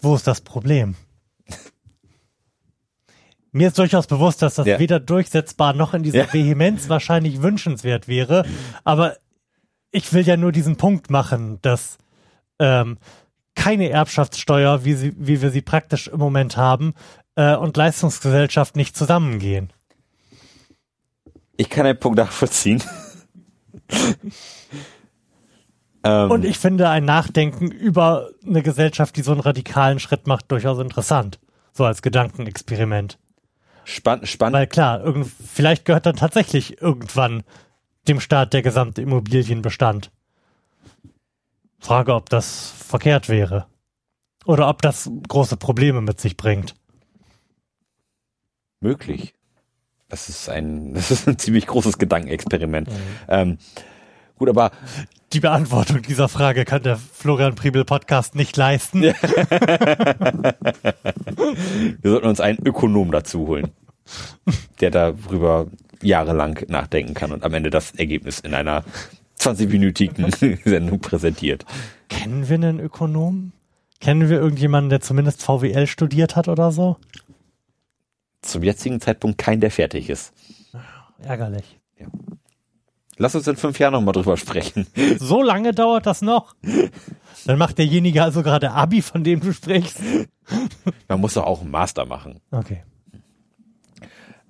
Wo ist das Problem? Mir ist durchaus bewusst, dass das Ja. weder durchsetzbar noch in dieser Ja. Vehemenz wahrscheinlich wünschenswert wäre. Aber ich will ja nur diesen Punkt machen, dass ähm, keine Erbschaftssteuer, wie, sie, wie wir sie praktisch im Moment haben, äh, und Leistungsgesellschaft nicht zusammengehen. Ich kann den Punkt nachvollziehen. Ähm, Und ich finde ein Nachdenken über eine Gesellschaft, die so einen radikalen Schritt macht, durchaus interessant. So als Gedankenexperiment. spann, spannend. Weil klar, irgend, vielleicht gehört dann tatsächlich irgendwann dem Staat der gesamte Immobilienbestand. Frage, ob das verkehrt wäre. Oder ob das große Probleme mit sich bringt. möglich. Das ist ein, *laughs* das ist ein ziemlich großes Gedankenexperiment. Ähm, gut, aber Die Beantwortung dieser Frage kann der Florian Priebel Podcast nicht leisten. *laughs* wir sollten uns einen Ökonom dazu holen, der darüber jahrelang nachdenken kann und am Ende das Ergebnis in einer 20-minütigen *laughs* Sendung präsentiert. Kennen wir einen Ökonom? Kennen wir irgendjemanden, der zumindest VWL studiert hat oder so? Zum jetzigen Zeitpunkt kein, der fertig ist. Ärgerlich. Lass uns in fünf Jahren nochmal drüber sprechen. So lange dauert das noch? Dann macht derjenige also gerade Abi, von dem du sprichst. Man muss doch auch einen Master machen. Okay.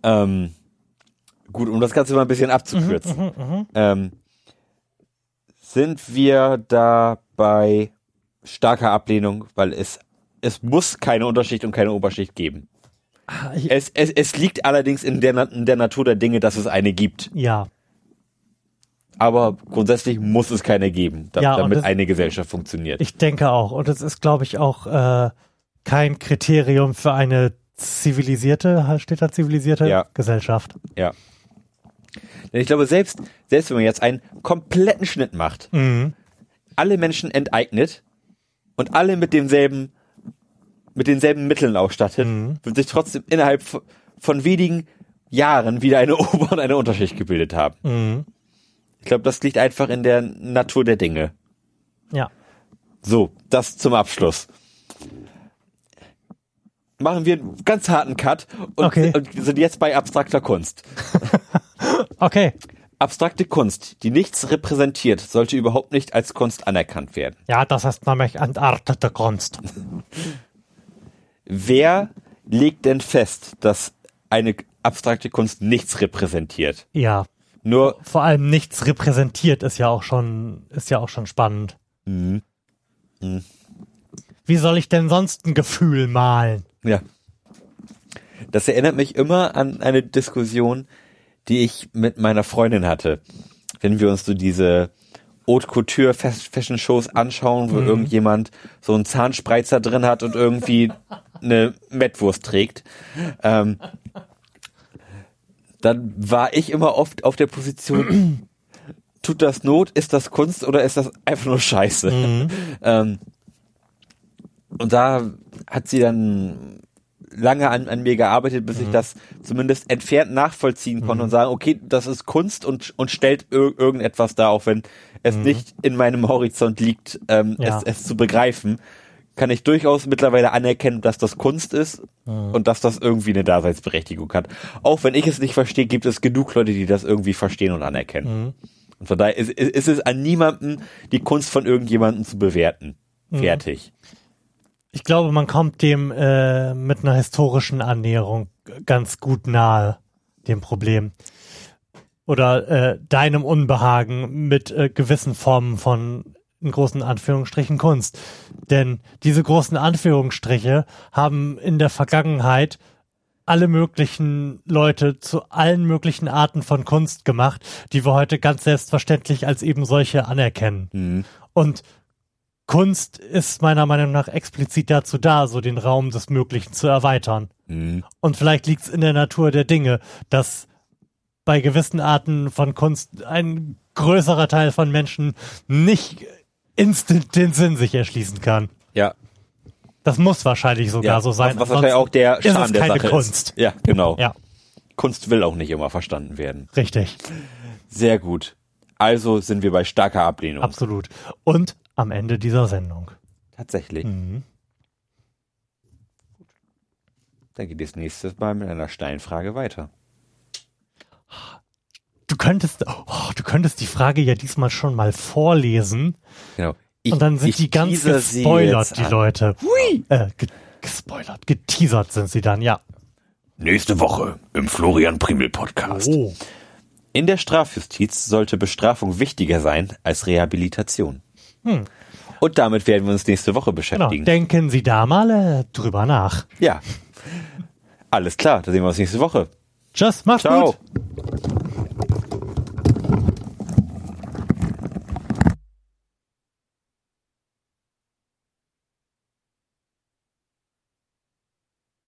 Ähm, gut, um das Ganze mal ein bisschen abzukürzen. ähm, sind wir da bei starker Ablehnung, weil es, es muss keine Unterschicht und keine Oberschicht geben. Ah, Es, es, es liegt allerdings in der, in der Natur der Dinge, dass es eine gibt. ja, Aber grundsätzlich muss es keine geben, da, Ja, damit das- eine Gesellschaft funktioniert. ich denke auch. Und es ist, glaube ich, auch äh, kein Kriterium für eine zivilisierte, steht da zivilisierte Ja. Gesellschaft. ja. Denn ich glaube, selbst, selbst wenn man jetzt einen kompletten Schnitt macht, Mhm. alle Menschen enteignet und alle mit demselben, mit denselben Mitteln ausstattet, Mhm. wird sich trotzdem innerhalb von, von wenigen Jahren wieder eine *laughs* Ober- und eine Unterschicht gebildet haben. Mhm. Ich glaube, das liegt einfach in der Natur der Dinge. Ja. So, das zum Abschluss. Machen wir einen ganz harten Cut und, Okay. und sind jetzt bei abstrakter Kunst. *laughs* Okay. Abstrakte Kunst, die nichts repräsentiert, sollte überhaupt nicht als Kunst anerkannt werden. Ja, das ist nämlich entartete Kunst. *laughs* Wer legt denn fest, dass eine abstrakte Kunst nichts repräsentiert? Ja. Nur, Vor allem nichts repräsentiert ist ja auch schon, ist ja auch schon spannend. Mhm. Wie soll ich denn sonst ein Gefühl malen? ja. Das erinnert mich immer an eine Diskussion, die ich mit meiner Freundin hatte. Wenn wir uns so diese Haute Couture Fas- Fashion Shows anschauen, wo irgendjemand so einen Zahnspreizer drin hat und irgendwie *laughs* eine Mettwurst trägt. Ähm, dann war ich immer oft auf der Position, *clears throat* tut das Not, ist das Kunst oder ist das einfach nur Scheiße? *laughs* Ähm, und da hat sie dann lange an, an mir gearbeitet, bis ich das zumindest entfernt nachvollziehen konnte und sagen, okay, das ist Kunst und, und stellt ir irgendetwas dar, auch wenn es nicht in meinem Horizont liegt, ähm, Ja. es, es zu begreifen, kann ich durchaus mittlerweile anerkennen, dass das Kunst ist und dass das irgendwie eine Daseinsberechtigung hat. Auch wenn ich es nicht verstehe, gibt es genug Leute, die das irgendwie verstehen und anerkennen. Und von daher ist, ist, ist es an niemandem, die Kunst von irgendjemandem zu bewerten. Fertig. Ich glaube, man kommt dem äh, mit einer historischen Annäherung ganz gut nahe, dem Problem. Oder äh, deinem Unbehagen mit äh, gewissen Formen von in großen Anführungsstrichen Kunst. Denn diese großen Anführungsstriche haben in der Vergangenheit alle möglichen Leute zu allen möglichen Arten von Kunst gemacht, die wir heute ganz selbstverständlich als eben solche anerkennen. Und Kunst ist meiner Meinung nach explizit dazu da, so den Raum des Möglichen zu erweitern. Mhm. Und vielleicht liegt es in der Natur der Dinge, dass bei gewissen Arten von Kunst ein größerer Teil von Menschen nicht instant den Sinn sich erschließen kann. Ja. Das muss wahrscheinlich sogar ja. so sein. Was, wahrscheinlich auch der ist Charme es der keine Sache Kunst. ist. Ja, genau. Ja, Kunst will auch nicht immer verstanden werden. richtig. Sehr gut. Also sind wir bei starker Ablehnung. Absolut. Und am Ende dieser Sendung. Tatsächlich. Mhm. Dann geht es nächstes Mal mit einer Steinfrage weiter. Du könntest, oh, du könntest die Frage ja diesmal schon mal vorlesen. Genau. Ich, Und dann sind die ganz gespoilert, die an. Leute. Äh, ge gespoilert, geteasert sind sie dann, ja. Nächste Woche im Florian Primel Podcast. Oh. In der Strafjustiz sollte Bestrafung wichtiger sein als Rehabilitation. Und damit werden wir uns nächste Woche Genau. beschäftigen. Denken Sie da mal äh, drüber nach. ja. Alles klar, da sehen wir uns nächste Woche. Tschüss, macht's Ciao. gut.